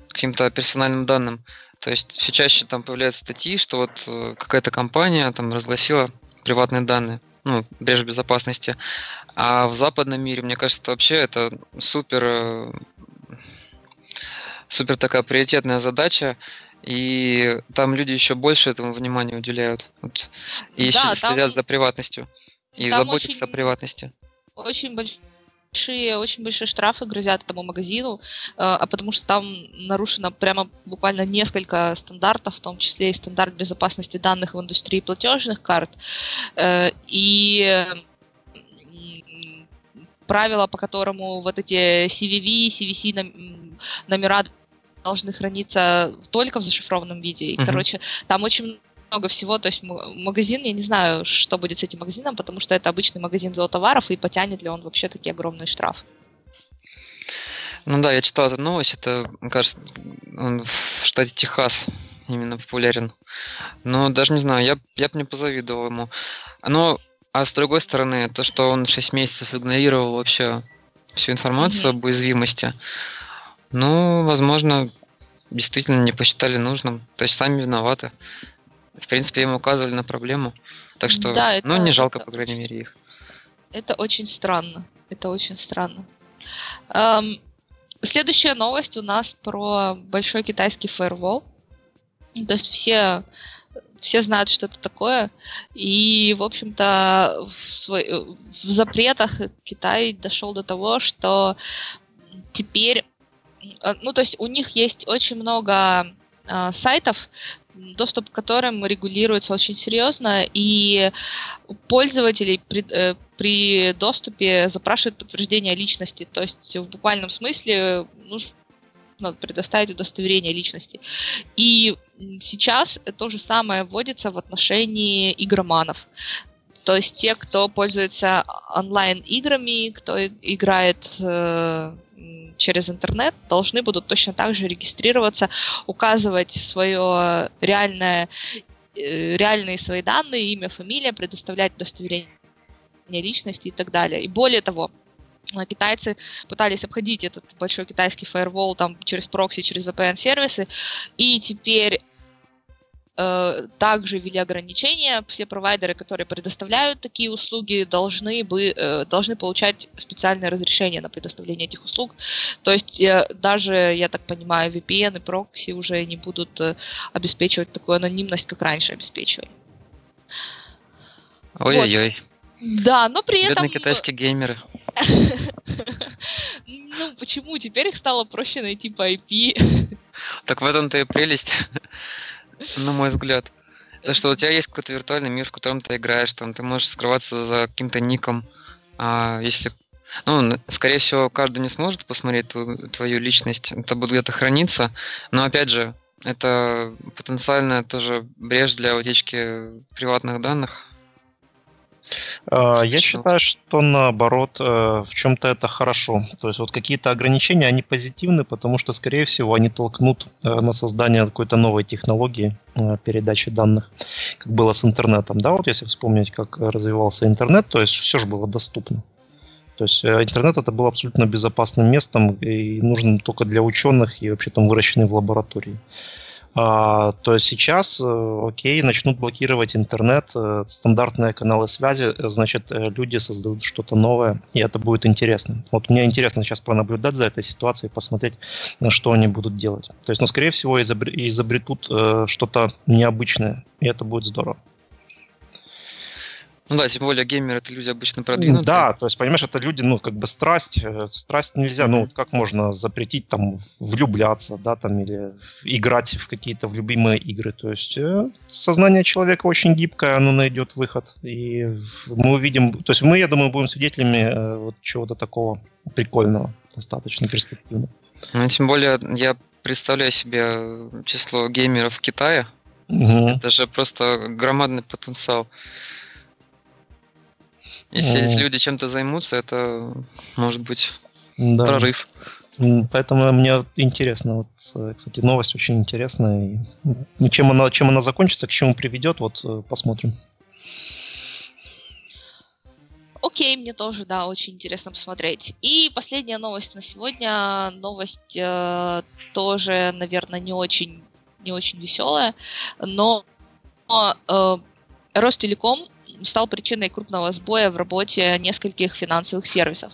каким-то персональным данным. То есть все чаще там появляются статьи, что вот э, какая-то компания там разгласила приватные данные, ну, брешь безопасности. А в западном мире, мне кажется, вообще это супер э, супер такая приоритетная задача, и там люди еще больше этому внимания уделяют. Вот, и да, следят там, за приватностью. И заботятся очень, о приватности. Очень большие, очень большие штрафы грозят этому магазину, э, а потому что там нарушено прямо буквально несколько стандартов, в том числе и стандарт безопасности данных в индустрии платежных карт. Э, и правила, по которому вот эти CVV, CVC номера должны храниться только в зашифрованном виде. И, uh-huh. короче, там очень много всего, то есть магазин, я не знаю, что будет с этим магазином, потому что это обычный магазин зоотоваров, и потянет ли он вообще такие огромные штрафы. Ну да, я читал эту новость, это, кажется, он в штате Техас именно популярен. Но даже не знаю, я, я бы не позавидовал ему. Но, а с другой стороны, то, что он 6 месяцев игнорировал вообще всю информацию mm-hmm. об уязвимости, ну, возможно, действительно не посчитали нужным. То есть сами виноваты. В принципе, им указывали на проблему. Так что, да, это, ну, не жалко, это, по крайней мере, их. Это очень странно. Это очень странно. Эм, следующая новость у нас про большой китайский фаервол. То есть все все знают, что это такое. И, в общем-то, в, свой, в запретах Китай дошел до того, что теперь ну, то есть у них есть очень много э, сайтов, доступ к которым регулируется очень серьезно, и пользователей при, э, при доступе запрашивают подтверждение личности. То есть в буквальном смысле нужно предоставить удостоверение личности. И сейчас то же самое вводится в отношении игроманов. То есть те, кто пользуется онлайн-играми, кто играет э, через интернет должны будут точно так же регистрироваться, указывать свое реальное, э, реальные свои данные, имя, фамилия, предоставлять удостоверение личности и так далее. И более того, китайцы пытались обходить этот большой китайский фаервол там через прокси, через VPN-сервисы, и теперь Э, также ввели ограничения. Все провайдеры, которые предоставляют такие услуги, должны, бы, э, должны получать специальное разрешение на предоставление этих услуг. То есть э, даже, я так понимаю, VPN и прокси уже не будут обеспечивать такую анонимность, как раньше обеспечивали. Ой-ой-ой. Вот. Да, но при Бедные этом... китайские геймеры. Ну, почему? Теперь их стало проще найти по IP. Так в этом-то и прелесть на мой взгляд. То, что у тебя есть какой-то виртуальный мир, в котором ты играешь, там ты можешь скрываться за каким-то ником. А если ну, скорее всего, каждый не сможет посмотреть твою, твою личность, это будет где-то храниться, но опять же, это потенциальная тоже брешь для утечки приватных данных. А, я считаю, что наоборот, э, в чем-то это хорошо. То есть вот какие-то ограничения, они позитивны, потому что, скорее всего, они толкнут э, на создание какой-то новой технологии э, передачи данных, как было с интернетом. Да, вот если вспомнить, как развивался интернет, то есть все же было доступно. То есть интернет это был абсолютно безопасным местом и нужным только для ученых и вообще там выращенный в лаборатории. А, то сейчас, э, окей, начнут блокировать интернет, э, стандартные каналы связи, э, значит, люди создадут что-то новое, и это будет интересно. Вот мне интересно сейчас пронаблюдать за этой ситуацией, посмотреть, что они будут делать. То есть, ну, скорее всего, изобретут что-то необычное, и это будет здорово. Ну да, тем более геймеры это люди обычно продвинутые. Да, то есть, понимаешь, это люди, ну, как бы страсть. Э, страсть нельзя, ну, как можно запретить там влюбляться, да, там, или играть в какие-то в любимые игры. То есть, э, сознание человека очень гибкое, оно найдет выход. И мы увидим, то есть, мы, я думаю, будем свидетелями э, вот чего-то такого прикольного, достаточно перспективного. Ну, тем более, я представляю себе число геймеров в Китае. Угу. Это же просто громадный потенциал. Если эти люди чем-то займутся, это может быть да. прорыв. Поэтому мне интересно, вот, э, кстати, новость очень интересная. И чем она, чем она закончится, к чему приведет, вот э, посмотрим. Окей, мне тоже, да, очень интересно посмотреть. И последняя новость на сегодня. Новость э, тоже, наверное, не очень, не очень веселая, но э, Ростелеком стал причиной крупного сбоя в работе нескольких финансовых сервисов.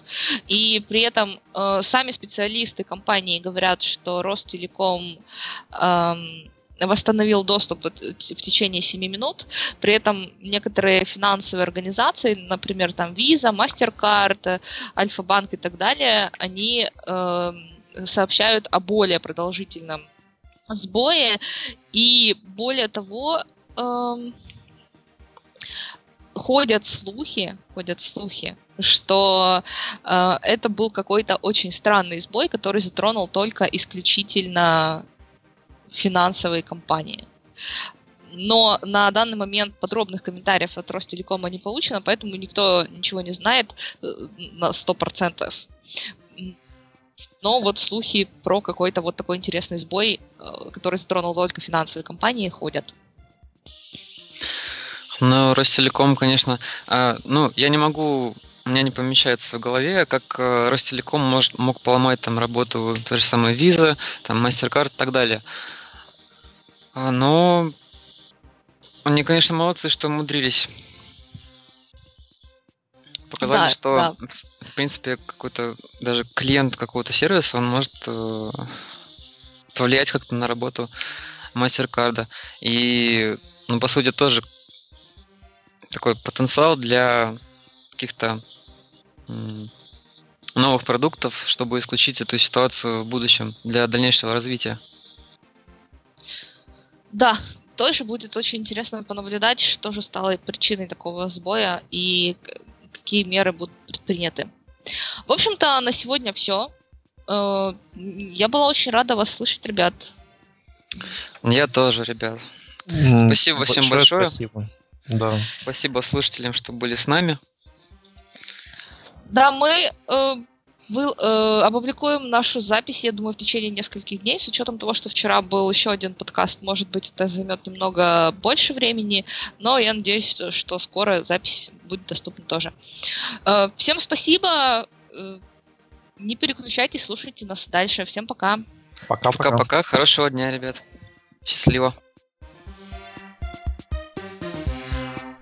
И при этом э, сами специалисты компании говорят, что Ростелеком э, восстановил доступ в течение 7 минут. При этом некоторые финансовые организации, например, там Visa, MasterCard, Альфа-банк и так далее, они э, сообщают о более продолжительном сбое. И более того, э, ходят слухи, ходят слухи, что э, это был какой-то очень странный сбой, который затронул только исключительно финансовые компании. Но на данный момент подробных комментариев от Ростелекома не получено, поэтому никто ничего не знает э, на 100%. Но вот слухи про какой-то вот такой интересный сбой, э, который затронул только финансовые компании, ходят. Ну, Ростелеком, конечно, а, ну, я не могу, у меня не помещается в голове, как э, Ростелеком может, мог поломать там работу той же самой Visa, там MasterCard и так далее. А, но они, конечно, молодцы, что умудрились. Показали, да, что, да. в принципе, какой-то даже клиент какого-то сервиса, он может э, повлиять как-то на работу MasterCard. И, ну, по сути, тоже такой потенциал для каких-то новых продуктов, чтобы исключить эту ситуацию в будущем для дальнейшего развития. Да, тоже будет очень интересно понаблюдать, что же стало причиной такого сбоя и какие меры будут предприняты. В общем-то, на сегодня все. Э, я была очень рада вас слышать, ребят. Я тоже, ребят. Спасибо большое всем большое. Спасибо. Да. Спасибо слушателям, что были с нами. Да, мы э, вы, э, опубликуем нашу запись, я думаю, в течение нескольких дней, с учетом того, что вчера был еще один подкаст, может быть, это займет немного больше времени, но я надеюсь, что скоро запись будет доступна тоже. Э, всем спасибо, э, не переключайтесь, слушайте нас дальше. Всем пока. Пока-пока. Хорошего дня, ребят. Счастливо.